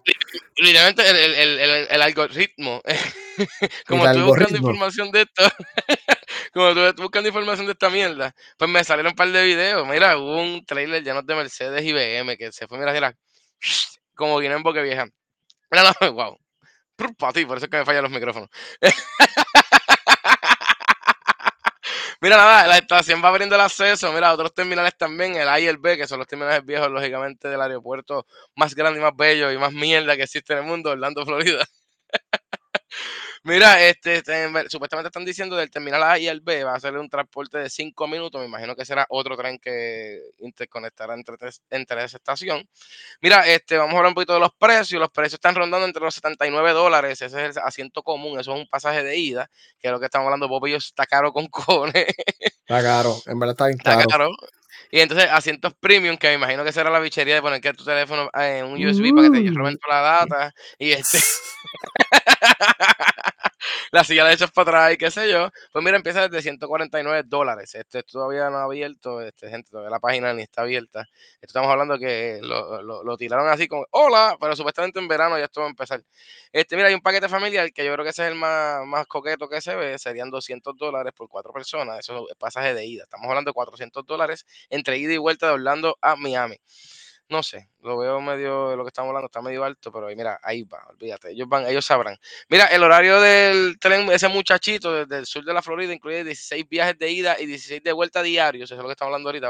Literalmente el, el, el, el algoritmo como estuve buscando información de esto, como estuve buscando información de esta mierda, pues me salieron un par de videos. Mira, hubo un trailer lleno de Mercedes y BM que se fue, mira, mira, como vino en boca vieja. Mira, no, wow. Para ti, por eso es que me fallan los micrófonos. Mira, nada, la estación va abriendo el acceso. Mira, otros terminales también, el A y el B, que son los terminales viejos, lógicamente, del aeropuerto más grande y más bello y más mierda que existe en el mundo, Orlando, Florida. Mira, este, este supuestamente están diciendo del terminal A y el B va a ser un transporte de 5 minutos. Me imagino que será otro tren que interconectará entre, entre esa estación. Mira, este, vamos a hablar un poquito de los precios. Los precios están rondando entre los 79 dólares. Ese es el asiento común. Eso es un pasaje de ida, que es lo que estamos hablando. Bob está caro con cojones. Está caro, en verdad está, está caro. Y entonces asientos premium, que me imagino que será la bichería de poner que tu teléfono en un USB para que te roben toda la data. Y este. la silla de hechos para atrás y qué sé yo. Pues mira, empieza desde 149 dólares. Este todavía no ha abierto, este, gente, todavía la página ni está abierta. Estamos hablando que lo, lo, tiraron así como, hola, pero supuestamente en verano ya esto va a empezar. Este, mira, hay un paquete familiar que yo creo que ese es el más, más coqueto que se ve, serían 200 dólares por cuatro personas. Eso es pasaje de ida. Estamos hablando de 400 dólares entre ida y vuelta de Orlando a Miami no sé, lo veo medio, lo que estamos hablando está medio alto, pero mira, ahí va, olvídate, ellos van, ellos sabrán. Mira, el horario del tren, ese muchachito desde el sur de la Florida incluye 16 viajes de ida y 16 de vuelta diarios, eso es lo que estamos hablando ahorita,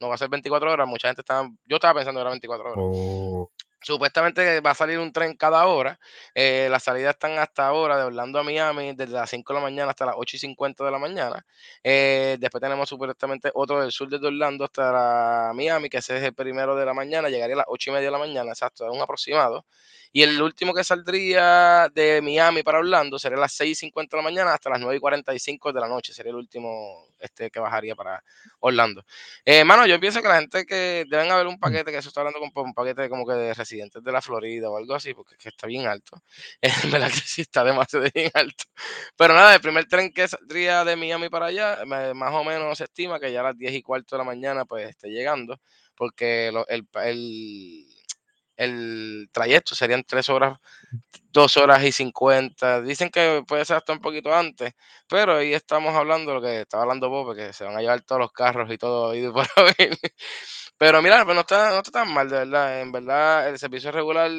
no va a ser 24 horas, mucha gente está, yo estaba pensando que era 24 horas. Oh. Supuestamente va a salir un tren cada hora. Eh, las salidas están hasta ahora de Orlando a Miami, desde las 5 de la mañana hasta las 8 y 50 de la mañana. Eh, después tenemos supuestamente otro del sur de Orlando hasta Miami, que ese es el primero de la mañana, llegaría a las 8 y media de la mañana, exacto, es un aproximado. Y el último que saldría de Miami para Orlando sería a las 6.50 de la mañana hasta las 9.45 de la noche. Sería el último este, que bajaría para Orlando. Eh, mano, yo pienso que la gente que deben haber un mm. paquete, que eso está hablando con un paquete como que de residentes de la Florida o algo así, porque está bien alto. En verdad que sí está demasiado bien alto. Pero nada, el primer tren que saldría de Miami para allá, más o menos se estima que ya a las 10 y cuarto de la mañana pues esté llegando, porque el trayecto serían tres horas, dos horas y cincuenta. Dicen que puede ser hasta un poquito antes, pero ahí estamos hablando lo que estaba hablando Bob, que se van a llevar todos los carros y todo por Pero mira, pues no está, no está tan mal, de verdad. En verdad, el servicio regular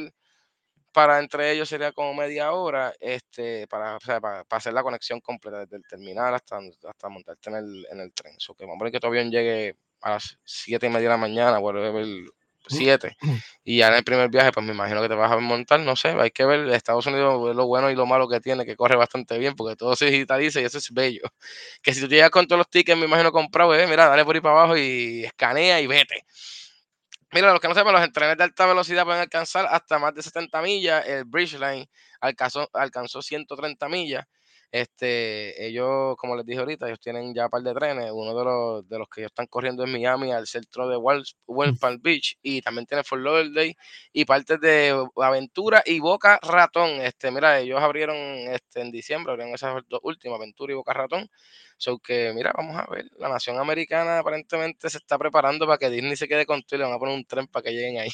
para entre ellos sería como media hora este, para, para, hacer la conexión completa desde el terminal hasta, hasta montarte en el, en el tren. So que vamos a ver que tu avión llegue a las siete y media de la mañana, ver 7. Y ya en el primer viaje, pues me imagino que te vas a montar, no sé, hay que ver Estados Unidos lo bueno y lo malo que tiene, que corre bastante bien, porque todo se digitaliza y eso es bello. Que si tú llegas con todos los tickets, me imagino comprado, eh, mira, dale por ahí para abajo y escanea y vete. Mira, los que no sepan, los trenes de alta velocidad pueden alcanzar hasta más de 70 millas. El Bridgeline alcanzó, alcanzó 130 millas. Este, ellos, como les dije ahorita, ellos tienen ya un par de trenes. Uno de los, de los que están corriendo en Miami al centro de West Palm Beach y también tiene Fort Lauderdale y partes de Aventura y Boca Ratón. Este, mira, ellos abrieron este, en diciembre, abrieron esas dos últimas, Aventura y Boca Ratón. So que, mira, vamos a ver, la nación americana aparentemente se está preparando para que Disney se quede con tú y le van a poner un tren para que lleguen ahí.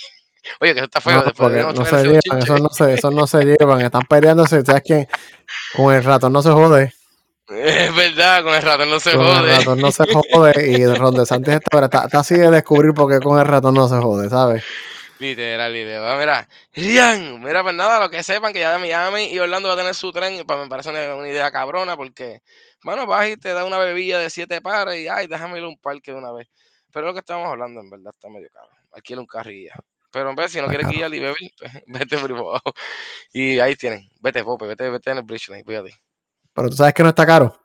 Oye, que eso está feo. de no, se llevan, eso no se, eso no se llevan, están peleándose, ¿sabes quién? Con el ratón no se jode. Es verdad, con el ratón no se jode. Con el ratón no se jode y Ron Santos está, está, está, así de descubrir por qué con el ratón no se jode, ¿sabes? Literal, literal. Mira, Rian, mira, pues nada, lo que sepan que ya de Miami y Orlando va a tener su tren, pues me parece una, idea cabrona porque, bueno, vas y te da una bebida de siete pares y, ay, déjame ir a un parque de una vez. Pero lo que estamos hablando, en verdad, está medio caro. Alquila un carrilla. Pero en vez, si no quieres guiar y beber, vete por abajo. Y ahí tienen. Vete, Pope, vete, vete en el Bridgeline, cuídate. Pero tú sabes que no está caro.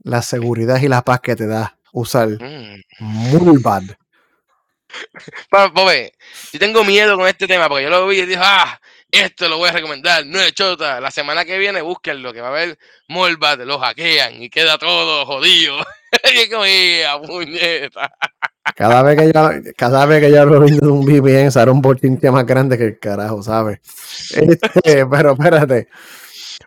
La seguridad y la paz que te da usar mm. muy bad. Pope, yo tengo miedo con este tema porque yo lo vi y dije, ah, esto lo voy a recomendar, no es chota. La semana que viene búsquenlo, que va a haber Molbad, lo hackean y queda todo jodido. y puñeta. Cada vez que yo, cada vez que yo lo de un VPN, será un bochinche más grande que el carajo, ¿sabes? Este, pero espérate.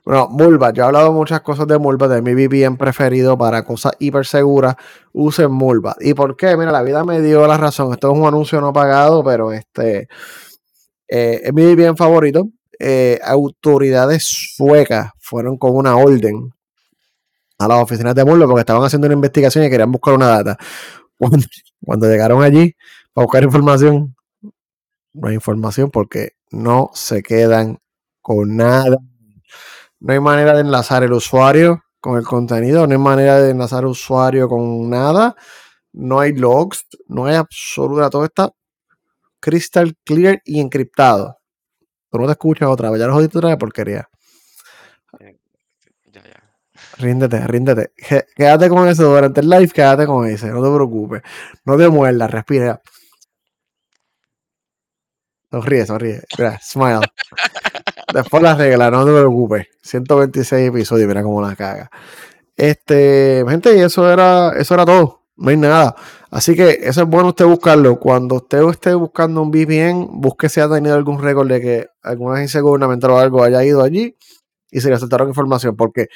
Bueno, Mulva, yo he hablado muchas cosas de Mulva, de mi VPN preferido para cosas hiper seguras. Usen Mulva. ¿Y por qué? Mira, la vida me dio la razón. Esto es un anuncio no pagado, pero este eh, es mi VPN favorito. eh, autoridades suecas fueron con una orden a las oficinas de Murlo porque estaban haciendo una investigación y querían buscar una data. Cuando, llegaron allí para buscar información, no hay información porque no se quedan con nada. No hay manera de enlazar el usuario con el contenido, no hay manera de enlazar el usuario con nada, no hay logs, no hay absoluta, todo está crystal clear y encriptado. Tú no te escuchas otra vez, ya lo jodiste otra vez porquería. Ríndete, ríndete. Quédate con eso durante el live, quédate con ese, no te preocupes. No te muerdas, respira. Sonríe, sonríe. Mira, smile. Después la regla, no te preocupes. 126 episodios, mira cómo la caga. Este, gente, y eso era, eso era todo. No hay nada. Así que eso es bueno usted buscarlo. Cuando usted esté buscando un VPN, busque si ha tenido algún récord de que alguna agencia gubernamental o algo haya ido allí y se le aceptaron información. Porque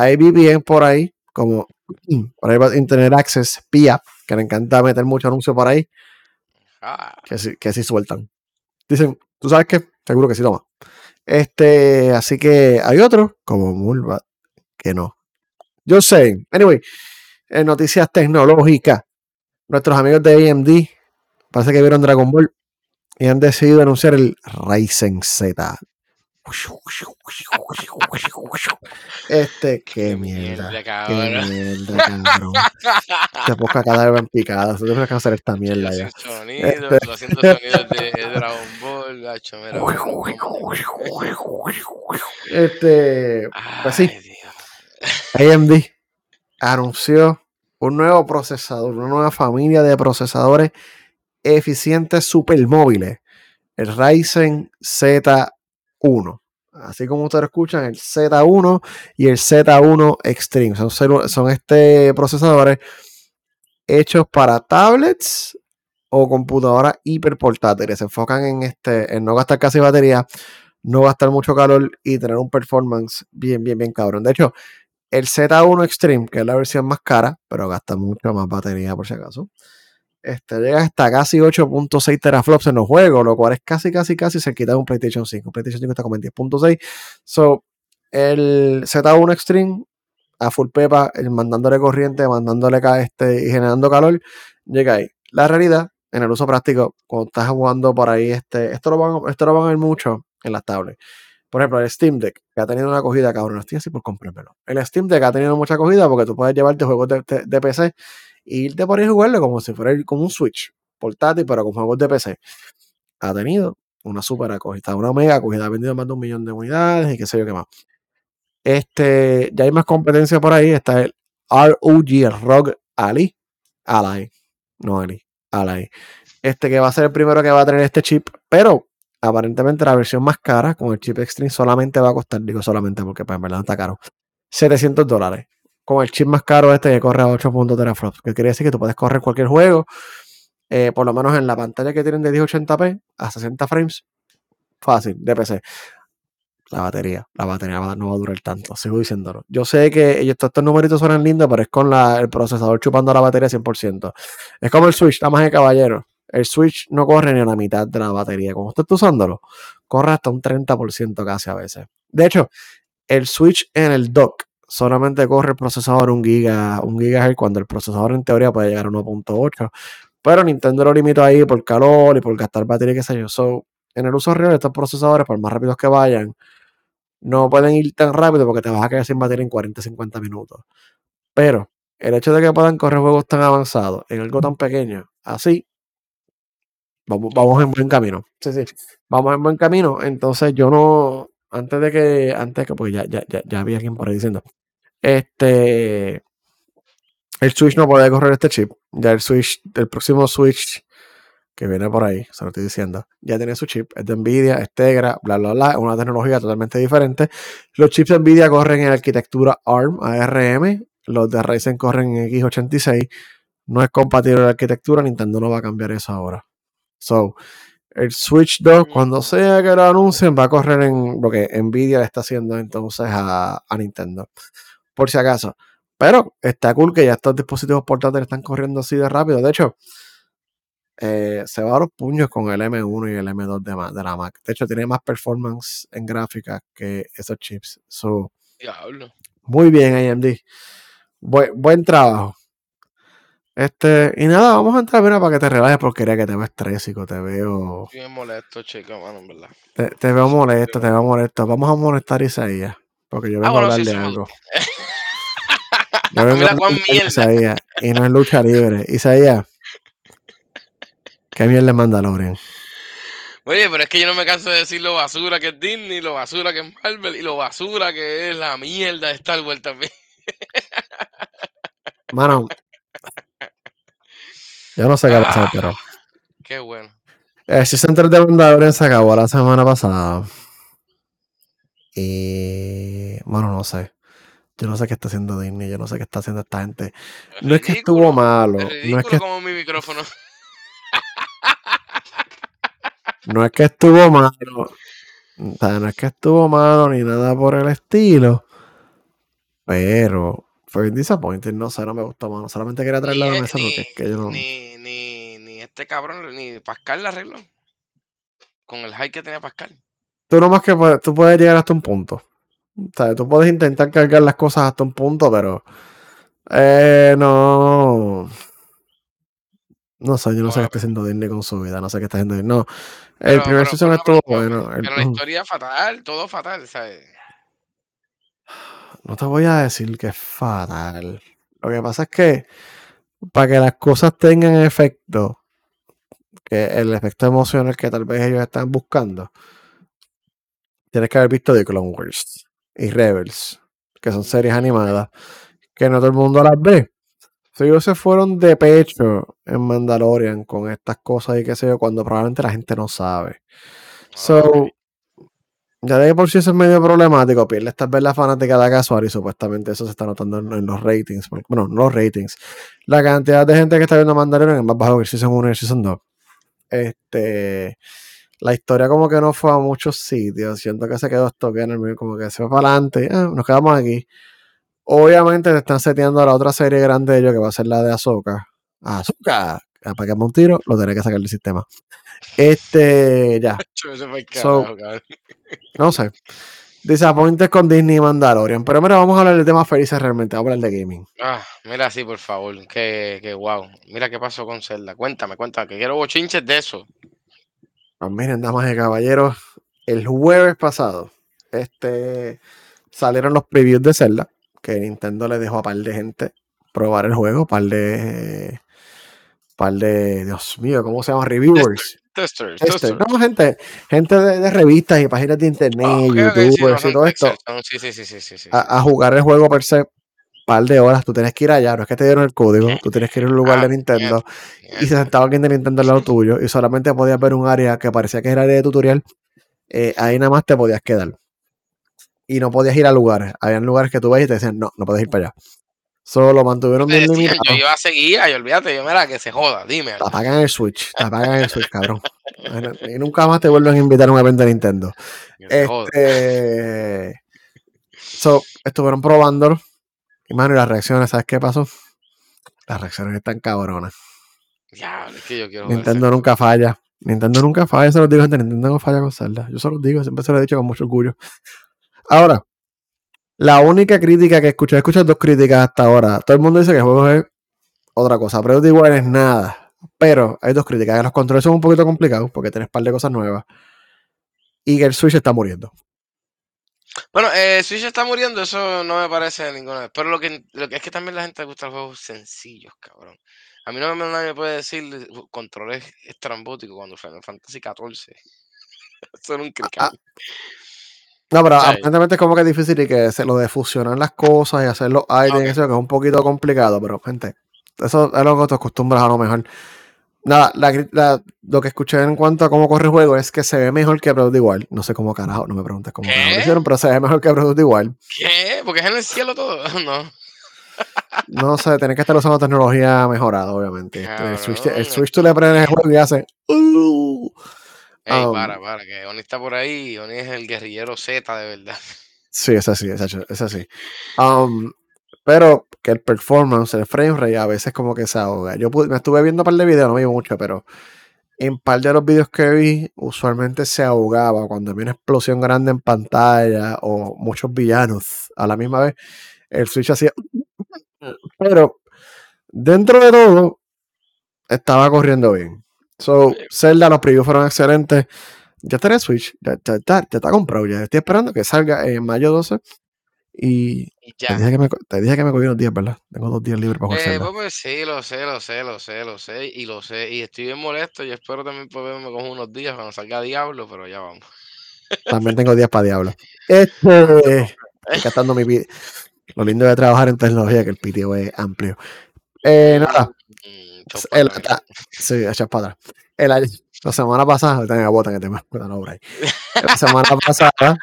hay VPN por ahí, como por ahí va Internet Access, PIA, que le encanta meter mucho anuncio por ahí, Ah, que sí, que sí sueltan. Dicen, ¿tú sabes qué? Seguro que sí, toma. Este, así que hay otros, como Mulvat, que no. Yo sé. Anyway, en noticias tecnológicas, nuestros amigos de AMD parece que vieron Dragon Ball y han decidido anunciar el Ryzen Z. Este, qué Qué mierda. mierda, Qué cabrón. mierda, cabrón. Se busca cada vez en picada. Se tiene que hacer esta mierda ya. 200 sonidos, 200 sonidos de, de Dragon Ball, gacho, mira, mira, Este, pues sí. Dios. AMD anunció un nuevo procesador, una nueva familia de procesadores eficientes supermóviles, el Ryzen Z1. Así como ustedes escuchan, el Z1 y el Z1 Extreme. Son, son este procesadores hechos para tablets o computadoras hiperportátiles. Se enfocan en este, en no gastar casi batería, no gastar mucho calor y tener un performance bien, bien, bien cabrón. De hecho, el Z1 Extreme, que es la versión más cara, pero gasta mucho más batería por si acaso. Este llega hasta casi 8.6 teraflops en los juegos, lo cual es casi, casi, casi cerquita de un PlayStation 5. Un PlayStation 5 está como en 10.6. So, el Z1 Extreme a full pepa, el mandándole corriente, mandándole este, y generando calor, llega ahí. La realidad, en el uso práctico, cuando estás jugando por ahí, este, esto, lo van, esto lo van a ver mucho en las tablets. Por ejemplo, el Steam Deck, que ha tenido una acogida, cabrón. Estoy así por comprármelo. El Steam Deck ha tenido mucha acogida porque tú puedes llevarte juegos de- de PC y irte por ahí a jugarlo como si fuera como un Switch portátil, pero con juegos de PC. Ha tenido una super acogida, una mega acogida. Ha vendido más de un millón de unidades y qué sé yo qué más. Este, ya hay más competencia por ahí. Está el ROG, el ROG Ali. Ally. No Ali. Ally. Este que va a ser el primero que va a tener este chip. Pero aparentemente la versión más cara con el chip Extreme solamente va a costar, digo solamente porque pues, en verdad está caro, 700 dólares. Con el chip más caro este que corre a 8.0 teraflops. Que quiere decir que tú puedes correr cualquier juego. eh, por lo menos en la pantalla que tienen de 1080p a 60 frames. Fácil, de PC la batería. La batería no va a durar tanto, sigo diciéndolo. Yo sé que ellos, todos estos numeritos suenan lindos, pero es con la- el procesador chupando la batería 100%. Es como el Switch, damas y caballeros. El Switch no corre ni a la mitad de la batería. Como usted está usándolo, corre hasta un 30% casi a veces. De hecho, el Switch en el dock solamente corre el procesador un giga, un gigahertz cuando el procesador en teoría puede llegar a 1.8. Pero Nintendo lo limitó ahí por calor y por gastar batería, qué sé yo. So, en el uso real, estos procesadores, por más rápidos que vayan, no pueden ir tan rápido porque te vas a quedar sin batería en 40, 50 minutos. Pero el hecho de que puedan correr juegos tan avanzados en algo tan pequeño, así, vamos, vamos en buen camino. Sí, sí, vamos en buen camino. Entonces yo no, antes de que, antes que, porque ya, ya, ya, ya había alguien por ahí diciendo, este, el Switch no puede correr este chip. Ya el Switch, el próximo Switch que viene por ahí, se lo estoy diciendo, ya tiene su chip, es de Nvidia, es Tegra, bla, bla, bla, una tecnología totalmente diferente. Los chips de Nvidia corren en arquitectura ARM, ARM, los de Ryzen corren en x86, no es compatible la arquitectura, Nintendo no va a cambiar eso ahora. So, el Switch 2, cuando sea que lo anuncien, va a correr en lo que Nvidia le está haciendo entonces a, a Nintendo, por si acaso. Pero está cool que ya estos dispositivos portátiles están corriendo así de rápido. De hecho, eh, se va a los puños con el M1 y el M2 de, de la Mac. De hecho, tiene más performance en gráfica que esos chips. So, Diablo. muy bien, AMD. Buen trabajo. Este, y nada, vamos a entrar, mira, para que te relajes, porque quería que te veo estrésico, te veo, Estoy bien molesto, chica, mano, en verdad. te, te veo molesto, te veo molesto. Vamos a molestar a Isaías, porque yo Ah, vengo a sí, eso me algo. Yo vengo a Mira a mierda. Isaías, y no es lucha libre. Isaías, ¿qué mierda es Mandalorian? Oye, pero es que yo no me canso de decir lo basura que es Disney, lo basura que es Marvel y lo basura que es la mierda de Star Wars también. Mano, yo no sé qué Ah. pero Qué bueno. el Season 3 de Mandalorian se acabó la semana pasada. Y bueno, no sé. Yo no sé qué está haciendo Disney, yo no sé qué está haciendo esta gente. No es que estuvo malo, Es no es que, como mi micrófono. no es que estuvo malo, o sea, no es que estuvo malo ni nada por el estilo, pero fue disappointing, no sé, no me gustó, mano. Solamente quería traerla a la mesa porque es que yo no. ni este cabrón, ni Pascal la arregló. Con el hype que tenía Pascal. Tú nomás que puedes, tú puedes llegar hasta un punto. O sea, tú puedes intentar cargar las cosas hasta un punto, pero eh, no. No sé, yo no sé qué está haciendo Disney con su vida, no sé qué está haciendo Disney. No, el primer pero, estuvo bueno. el- pero la historia fatal, todo fatal, ¿sabes? no te voy a decir que es fatal. Lo que pasa es que para que las cosas tengan efecto, que el efecto emocional que tal vez ellos están buscando, tienes que haber visto The Clone Wars y Rebels, que son series animadas, que no todo el mundo las ve. So, ellos se fueron de pecho en Mandalorian con estas cosas y qué sé yo, cuando probablemente la gente no sabe. So, ya de por sí eso es medio problemático, pierdes tal vez la fanática de casual y supuestamente eso se está notando en, en los ratings. porque- Bueno, no los ratings. La cantidad de gente que está viendo Mandalorian es más bajo que el Season 1 y el Season 2. Este, la historia como que no fue a muchos sitios. Siento que se quedó esto en el medio, como que se fue para adelante. ah, nos quedamos aquí. Obviamente te están seteando a la otra serie grande de ellos que va a ser la de Ahsoka. Ahsoka. Ah, Para que un tiro, lo tendré que sacar del sistema. Este, ya. So-. No sé. Disappointed con Disney y Mandalorian. Pero mira, vamos a hablar de temas felices realmente. Vamos a hablar de gaming. Ah, mira, sí, por favor. Que, que wow. Mira qué pasó con Zelda. Cuéntame, cuéntame, que quiero bochinches de eso. Pues miren, damas y caballeros, el jueves pasado este, salieron los previews de Zelda, que Nintendo le dejó a par de gente probar el juego, par de... par de... Dios mío, ¿cómo se llama? Reviewers. Testers, Este, testers. no, gente, gente de, de revistas y páginas de internet, Ah, sí, no y todo esto, Sí, sí, a, a jugar el juego per se, par de horas, tú tienes que ir allá, no es que te dieron el código, tú tienes que ir a un lugar Ah, de Nintendo, y se sentaba alguien de Nintendo al lado tuyo y solamente podías ver un área que parecía que era área de tutorial, eh, ahí nada más te podías quedar. Y no podías ir a lugares. Habían lugares que tú ves y te decían, no, no puedes ir para allá. Solo lo mantuvieron bien decían, limitado. yo iba a seguir, y olvídate, yo mira que se joda, dime. Te apagan el Switch, te apagan el Switch, cabrón. Y nunca más te vuelven a invitar a un evento de Nintendo. Este. So, estuvieron probándolo. Y mano, y las reacciones, ¿sabes qué pasó? Las reacciones están cabronas. Diablo, es que yo quiero Nintendo nunca falla. Nintendo nunca falla, se los digo, gente. Nintendo no falla con Zelda. Yo se los digo, siempre se lo he dicho con mucho orgullo. Ahora, la única crítica que escuché, he escuchado dos críticas hasta ahora. Todo el mundo dice que el juego es otra cosa, pero igual es nada. Pero hay dos críticas, que los controles son un poquito complicados porque tienes un par de cosas nuevas. Y que el Switch está muriendo. Bueno, eh, Switch está muriendo, eso no me parece ninguna vez. Pero lo que, lo que es que también la gente le gusta los juegos sencillos, cabrón. A mí no me, nadie me puede decir controles estrambóticos cuando Final Fantasy XIV. Era un crical. No, pero aparentemente es como que es difícil y que se lo de fusionar las cosas y hacer los items, Ok. eso, que es un poquito complicado, pero gente, eso es lo que te acostumbras a lo mejor. Nada, la cri- la- lo que escuché en cuanto a cómo corre el juego es que se ve mejor que Breath Wild. No sé cómo carajo, no me preguntes cómo carajo lo hicieron, pero se ve mejor que Breath Wild. ¿Qué? Porque es en el cielo todo. No. No sé, tenés que estar usando tecnología mejorada, obviamente. Este, el, Switch, el Switch tú le prendes el juego y hace. "Uh". Ey, Um, para, para, que Oni está por ahí. Oni es el guerrillero Z de verdad. Sí, es así, es así. Es así. Um, pero que el performance, el frame rate a veces como que se ahoga. Yo me estuve viendo un par de videos, no me vi mucho, pero en par de los videos que vi, usualmente se ahogaba cuando había una explosión grande en pantalla o muchos villanos a la misma vez. El Switch hacía. Pero dentro de todo, estaba corriendo bien. So, Zelda, los previews fueron excelentes. Ya tenés Switch, ya, ya, ya, está comprado. Ya estoy esperando que salga en mayo 12 y, Te, dije que me, te dije que me cogí unos días, ¿verdad? Tengo dos días libres para jugar eh, pues, sí, lo sé, lo sé, lo sé, lo sé, y lo sé. Y estoy bien molesto y espero también poderme coger unos días cuando salga Diablo, pero ya vamos. También tengo días para Diablo. Este, estoy gastando mi Lo lindo de trabajar en tecnología que el PTO es amplio. Eh, nada. El, sí, echas para atrás. El, la semana pasada, tenía bota que te me La semana pasada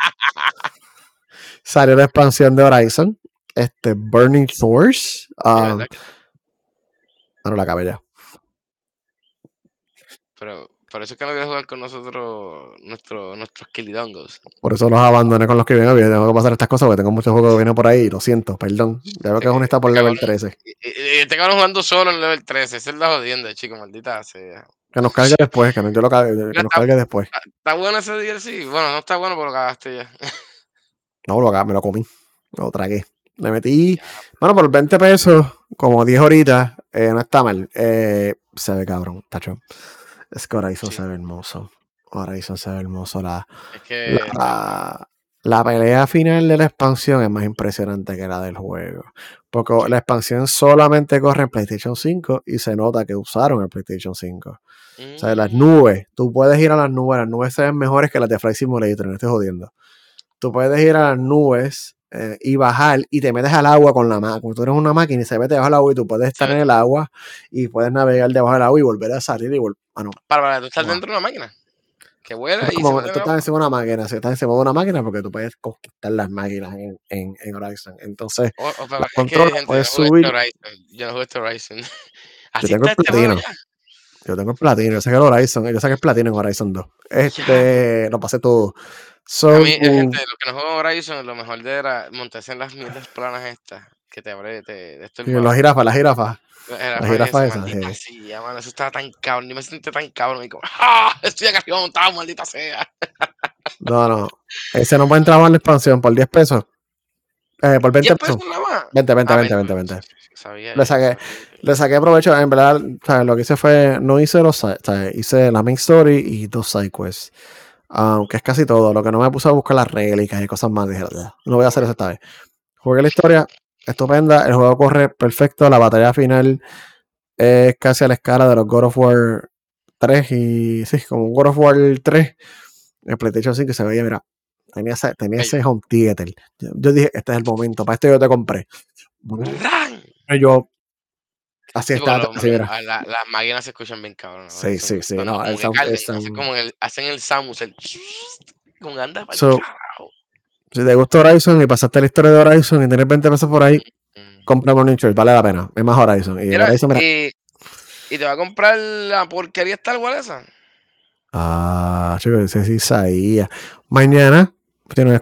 salió la expansión de Horizon, este Burning Source. Um, no la acabé ya. Pero por eso es que no voy a jugar con nosotros, nuestro, nuestros Killidongos. Por eso los abandoné con los que vienen. Tengo que pasar estas cosas porque tengo muchos juegos que vienen por ahí. Lo siento, perdón. Ya veo que uno está por level 13. Y, y, jugando solo en level 13. Esa es la jodienda, chico, maldita sea. Que nos cargue después, que, yo lo cargue, que nos cargue después. Está, bueno ese DLC. Bueno, no está bueno, pero lo cagaste ya. No, lo, me lo comí. Lo tragué. Le metí. Bueno, por 20 pesos, como 10 horitas, eh, no está mal. Eh, se ve cabrón, tacho. Es que Horizon se ve hermoso. Horizon se ve hermoso. La, la, pelea final de la expansión es más impresionante que la del juego. Porque la expansión solamente corre en PlayStation 5 y se nota que usaron el PlayStation 5. O sea, las mm. nubes, tú puedes ir a las nubes, las nubes se ven mejores que las de Flight Simulator, no estoy jodiendo. Tú puedes ir a las nubes eh, y bajar y te metes al agua con la máquina. Tú eres una máquina y se mete debajo del agua y tú puedes estar en el agua y puedes navegar debajo del agua y volver a salir y volver. Ah, para, para, tú estás dentro de una máquina. Que vuela y como, tú estás encima de una máquina, si estás encima de una máquina porque tú puedes conquistar las máquinas en, en, en Horizon. Entonces, control, puedes subir. Yo no juego este Horizon. Yo tengo el este platino. Yo tengo el platino. Yo sé que el Horizon, yo sé que es platino en Horizon 2. Este, lo pasé todo. A mí, gente, lo que no juego Horizon, lo mejor de era montarse en las mierdas planas estas. Que te abre, te, esto sí, las jirafas, las jirafas. Las jirafas esas, sí. sí ya, mano, eso estaba tan cabrón. Ni me sentí tan cabrón. Y como, ¡ah! Estoy acá arriba montado, maldita sea. No, no. Ese no puede entrar en la expansión por 10 pesos. Eh, por 20 pesos. 20, 20, 20, 20, 20. Le saqué, le saqué provecho. En verdad, ¿sabes? lo que hice fue, no hice los ¿sabes? hice la main story y dos side quests. Aunque es casi todo. Lo que no me puse a buscar las réplicas y cosas más. Dije, no voy a hacer eso esta vez. Jugué la historia estupenda. El juego corre perfecto. La batalla final es casi a la escala de los God of War 3 y sí, como un God of War 3. El PlayStation 5 se veía, mira, tenía ese, tenía ese home theater. Yo, dije, este es el momento, para esto yo te compré. Yo, así está. las máquinas se escuchan bien cabrón. Sí, sí, sí. No, el sound, hacen el Samus, el con anda so, Si te gusta Horizon y pasaste la historia de Horizon y tienes 20 pesos por ahí, mm. compra Morning Choice, vale la pena. Es más Horizon. Y, Horizon, mira, y, y, te va a comprar la porquería Star Wars esa. Ah, chico, ese sí sabía. Mañana, ¿ustedes no me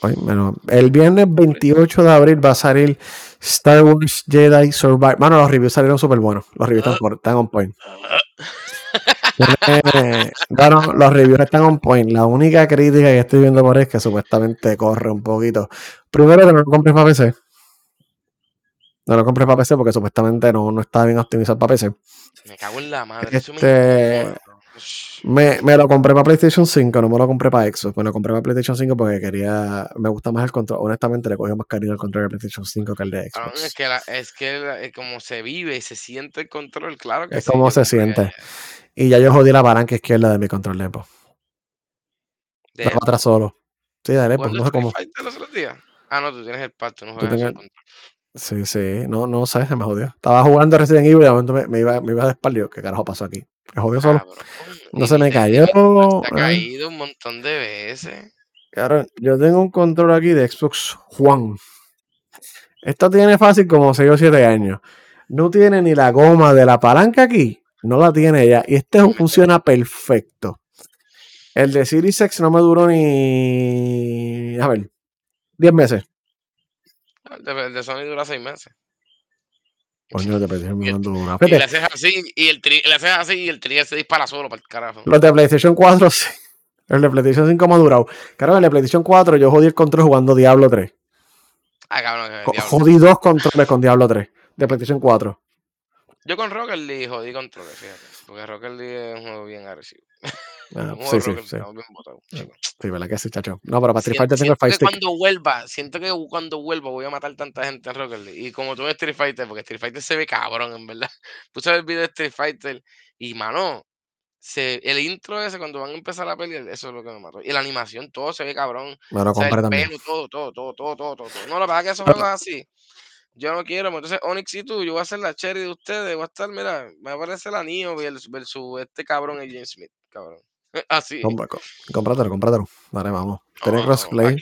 bueno, el viernes 28 de abril va a salir Star Wars Jedi Survivor. Bueno, los reviews salieron súper buenos. Los reviews están, están on point. bueno, los reviews están on point. La única crítica que estoy viendo por ahí es que supuestamente corre un poquito. Primero que no lo compres para PC. No lo compres para PC porque supuestamente no, no está bien optimizado para PC. Me cago en la madre. Este, me, me, lo compré para PlayStation 5, no me lo compré para Xbox. Me lo compré para PlayStation 5 porque quería. Me gusta más el control. Honestamente, le cogí más cariño al control de PlayStation 5 que el de Xbox. es que, es que es como se vive y se siente el control, claro que Es como se siente. Y ya yo jodí la palanca izquierda de mi control de Xbox. De la atrás solo. Sí, de Xbox, no sé cómo. Ah, no, tú tienes el pacto, no juegas el control. Sí, sí, no, no sé, se me jodió. Estaba jugando Resident Evil y de momento me, me iba, me iba de espalda. ¿Qué carajo pasó aquí? Me jodió solo. No se me cayó. Se ha caído un montón de veces. Claro, yo tengo un control aquí de Xbox One. Esto tiene fácil como 6 o 7 años. No tiene ni la goma de la palanca aquí. No la tiene ya. Y este funciona perfecto. El de Series X no me duró ni. A ver, 10 meses. El de, Sony dura seis meses. Coño, de PlayStation el- no dura. Y haces así, y el tri- así, y el trigger se dispara solo para el carajo. los de PlayStation 4 sí. El de PlayStation 5 me ha durado. Claro, el de PlayStation 4 yo jodí el control jugando Diablo 3. Ah, cabrón, diablo. Jodí dos controles con Diablo 3 de PlayStation 4. Yo con Rocket League jodí controles, fíjate. Porque Rocket League es un juego bien agresivo. Ah, sí, sí, sí. Sí, ¿verdad que sí, chacho? No, pero para Street Fighter tengo el Fight Stick. cuando vuelva, siento que cuando vuelva voy a matar tanta gente en Rocket League. Y como tú en Street Fighter, porque Street Fighter se ve cabrón, en verdad. Puse el video de Street Fighter y, mano, se, el intro ese cuando van a empezar la pelear, eso es lo que me mató. Y la animación, todo se ve cabrón. Lo O sea, el pelo, todo, todo, todo, todo, todo, todo. No, la verdad que Pero- juegos así. Yo no quiero, pues, entonces Onyx y tú, yo voy a hacer la cherry de ustedes, voy a estar, mira, me aparece la Nio versus, versus este cabrón el James Smith, cabrón. Así. Compra- co- Cómpratelo, cómpratelo. Dale, vamos. Tiene No, crossplay.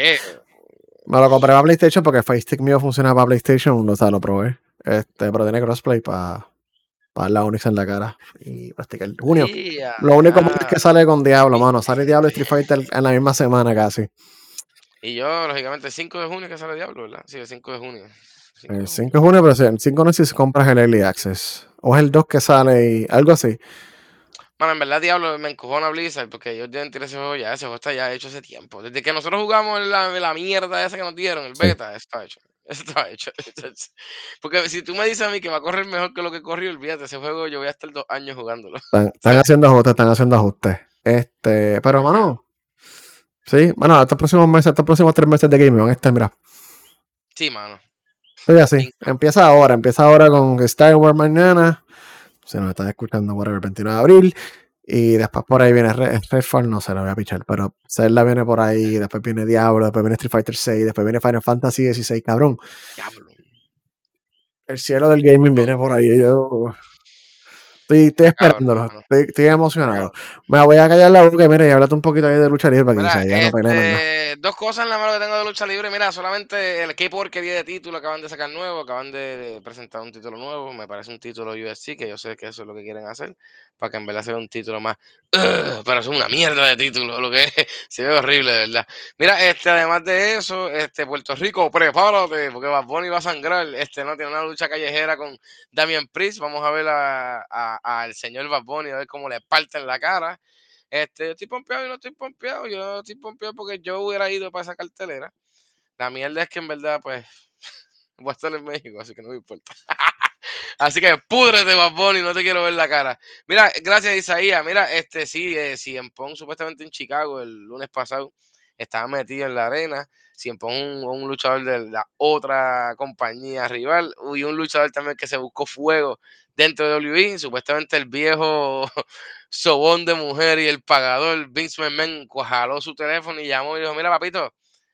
Me lo compré para PlayStation porque el Fire Stick mío funciona para PlayStation, o sea, lo probé. Este, pero tiene crossplay para para la Onyx en la cara y practicar. Junio. Ya, Lo único malo es que sale con Diablo, mano. Sale Diablo y Street Fighter en la misma semana casi. Y yo, lógicamente, el 5 de junio que sale Diablo, ¿verdad? Sí, el 5 de junio. 5 de El junio. 5 de junio, pero sí, el 5 no sé si compras el Early Access. O es el 2 que sale y algo así. Bueno, en verdad, Diablo me encojona Blizzard porque ellos deben tirar ese juego ya. Ese juego está ya hecho hace tiempo. Desde que nosotros jugamos la, la mierda esa que nos dieron, el Sí. beta, eso está hecho. Eso está hecho. Porque si tú me dices a mí que va a correr mejor que lo que corrió, olvídate, ese juego yo voy a estar dos años jugándolo. Están, están haciendo ajustes, están haciendo ajustes. Este, pero mano. Sí, bueno, estos próximos meses, estos próximos tres meses de gaming van a estar, mira. Sí, mano. Sí, así. Empieza ahora, empieza ahora con Star Wars mañana. Si nos están escuchando, whatever, el 29 de abril. Y después por ahí viene Red- Redfall, no se lo voy a pichar, pero Zelda viene por ahí, después viene Diablo, después viene Street Fighter 6, después viene Final Fantasy 16, cabrón. Diablo. El cielo del gaming viene por ahí. Yo estoy, estoy esperándolo, mano. estoy, estoy emocionado. Me voy a callar la boca y mira, y háblate un poquito ahí de lucha libre para que Mira, ya no peleen este, dos cosas en la mano que tengo de lucha libre. Mira, solamente el que porquería de título acaban de sacar nuevo, acaban de presentar un título nuevo. Me parece un título UFC, que yo sé que eso es lo que quieren hacer, para que en verdad sea un título más. Pero es una mierda de título, lo que es. Se ve horrible, de verdad. Mira, este, además de eso, este, Puerto Rico, prepárate, porque Bad Bunny va a sangrar. Este, no tiene una lucha callejera con Damian Priest. Vamos a ver a- a- al señor Bad Bunny, a ver cómo le parten la cara. Este, yo estoy pompeado y no estoy pompeado. Yo estoy pompeado porque yo hubiera ido para esa cartelera. La mierda es que en verdad, pues, voy a estar en México, así que no me importa. así que púdrete, Bad Bunny, no te quiero ver la cara. Mira, gracias Isaías. Mira, este sí, eh, Cien Pong supuestamente en Chicago el lunes pasado estaba metido en la arena. Cien Pong, un, un luchador de la otra compañía rival y un luchador también que se buscó fuego dentro de WWE. Supuestamente el viejo sobón de mujer y el pagador Vince McMahon jaló su teléfono y llamó y dijo, mira papito,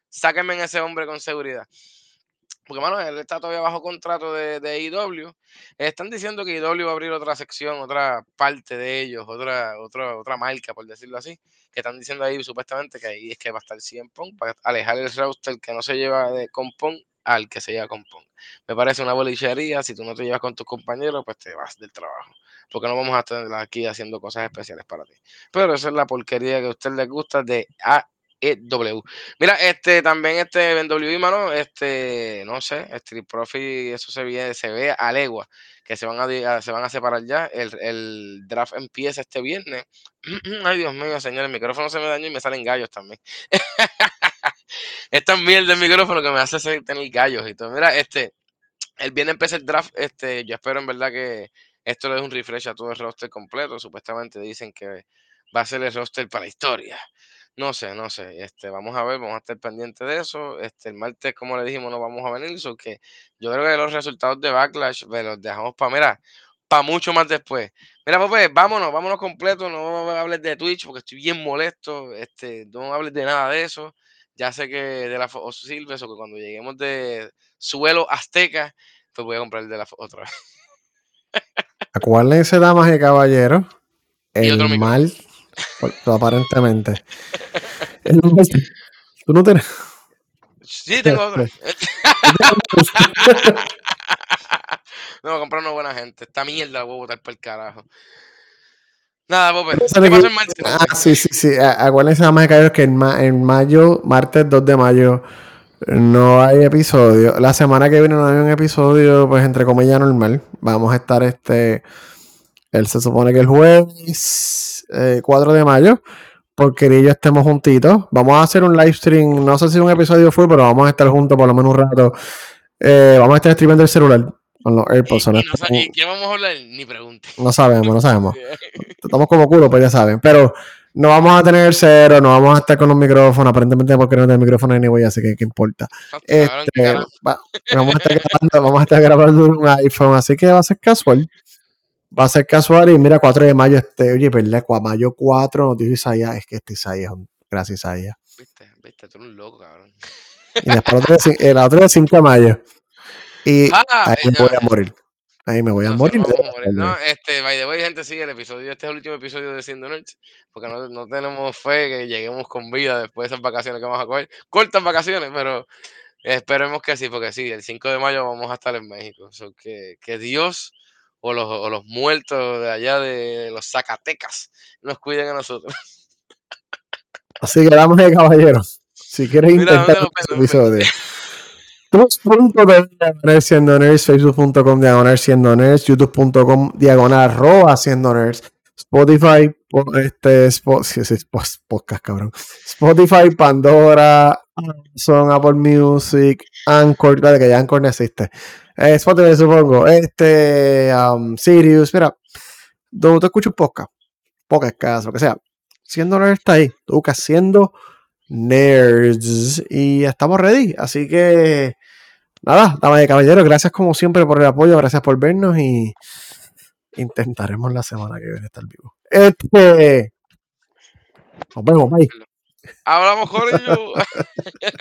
sáquenme a ese hombre con seguridad. Porque, mano, él está todavía bajo contrato de, de IW. Están diciendo que IW va a abrir otra sección, otra parte de ellos, otra, otra, otra marca, por decirlo así. Que están diciendo ahí supuestamente que ahí es que va a estar 100 Pong para alejar el roster que no se lleva de, con al que se lleva con. Me parece una bolichería. Si tú no te llevas con tus compañeros, pues te vas del trabajo. Porque no vamos a estar aquí haciendo cosas especiales para ti. Pero esa es la porquería que a usted le gusta de AEW. Mira, este también este en WWE, mano, este, no sé, Street Profit, eso se ve, se ve a legua, que se van a, se van a separar ya. El, el draft empieza este viernes. Ay, Dios mío, señor, el micrófono se me dañó y me salen gallos también. Esta mierda del micrófono que me hace tener gallos y todo. Mira, este, el viernes empieza el draft, este, yo espero en verdad que esto le dé un refresh a todo el roster completo. Supuestamente dicen que va a ser el roster para historia. No sé, no sé. Este, vamos a ver, vamos a estar pendientes de eso. Este, el martes, como le dijimos, no vamos a venir. So que yo creo que los resultados de Backlash pues, los dejamos para, mira, para mucho más después. Mira, Pope, vámonos, vámonos completo. No hables de Twitch porque estoy bien molesto. Este, no hables de nada de eso. Ya sé que de la Fox Silves o que cuando lleguemos de suelo azteca, pues voy a comprar el de la otra vez. Acuérdense, damas y caballeros, Y otro el micrófono. mal, por- aparentemente. El mal- tú no tienes. Sí, tengo otro. no, comprar una buena gente. Esta mierda la voy a botar por el carajo. Nada, Pope. ¿Qué de pasó que- en martes? Ah, sí, sí, sí. Acuérdense, y caballeros, que en, ma- en mayo, martes 2 de mayo, No hay episodio. La semana que viene no hay un episodio, pues entre comillas normal. Vamos a estar este. Él se supone que el jueves 4 de mayo. Porque ni yo estemos juntitos. Vamos a hacer un live stream. No sé si un episodio fue, pero vamos a estar juntos por lo menos un rato. Eh, vamos a estar streamando el celular con los AirPods. ¿Y, qué vamos a hablar? Ni pregunte. No sabemos, no sabemos. Estamos como culo, pues ya saben. Pero no vamos a tener cero, no vamos a estar con los micrófonos, aparentemente porque no tenemos micrófono anyway, así que qué importa. Este, vamos, a estar grabando, vamos a estar grabando un iPhone, así que va a ser casual. Va a ser casual y mira, 4 de mayo, este, oye, ¿verdad? Mayo 4 nos dijo Isaías, es que este Isaías, gracias Isaías. Viste, viste, tú eres un loco, cabrón. Y después el otro de 5 de mayo. Y ah, ahí me voy a morir. Ahí me voy a morir. No, este, by the way, gente, sigue el episodio. Este es el último episodio de Siendo Nerds. Porque no, no, tenemos fe que lleguemos con vida después de esas vacaciones que vamos a coger. Cortas vacaciones, pero esperemos que sí, porque sí, el 5 de mayo vamos a estar en México. que, que Dios o los, o los muertos de allá de los Zacatecas nos cuiden a nosotros. Así que damos de caballeros. Si quieres intentar este episodio. siendo nerds, facebook.com diagonal siendo nerds, youtube.com diagonal arroba siendo nerds, Spotify, este, podcast cabrón, Spotify, Pandora, Amazon, Apple Music, Anchor, vale que ya Anchor no existe, eh, Spotify supongo, este, um, Sirius, mira, donde te escuchas podcast, podcast, lo que sea, siendo nerds está ahí, tú buscas siendo nerds y estamos ready, así que nada, damas y caballeros, gracias como siempre por el apoyo, gracias por vernos y intentaremos la semana que viene estar vivo. Este, nos vemos, bye. Hablamos, Jorge.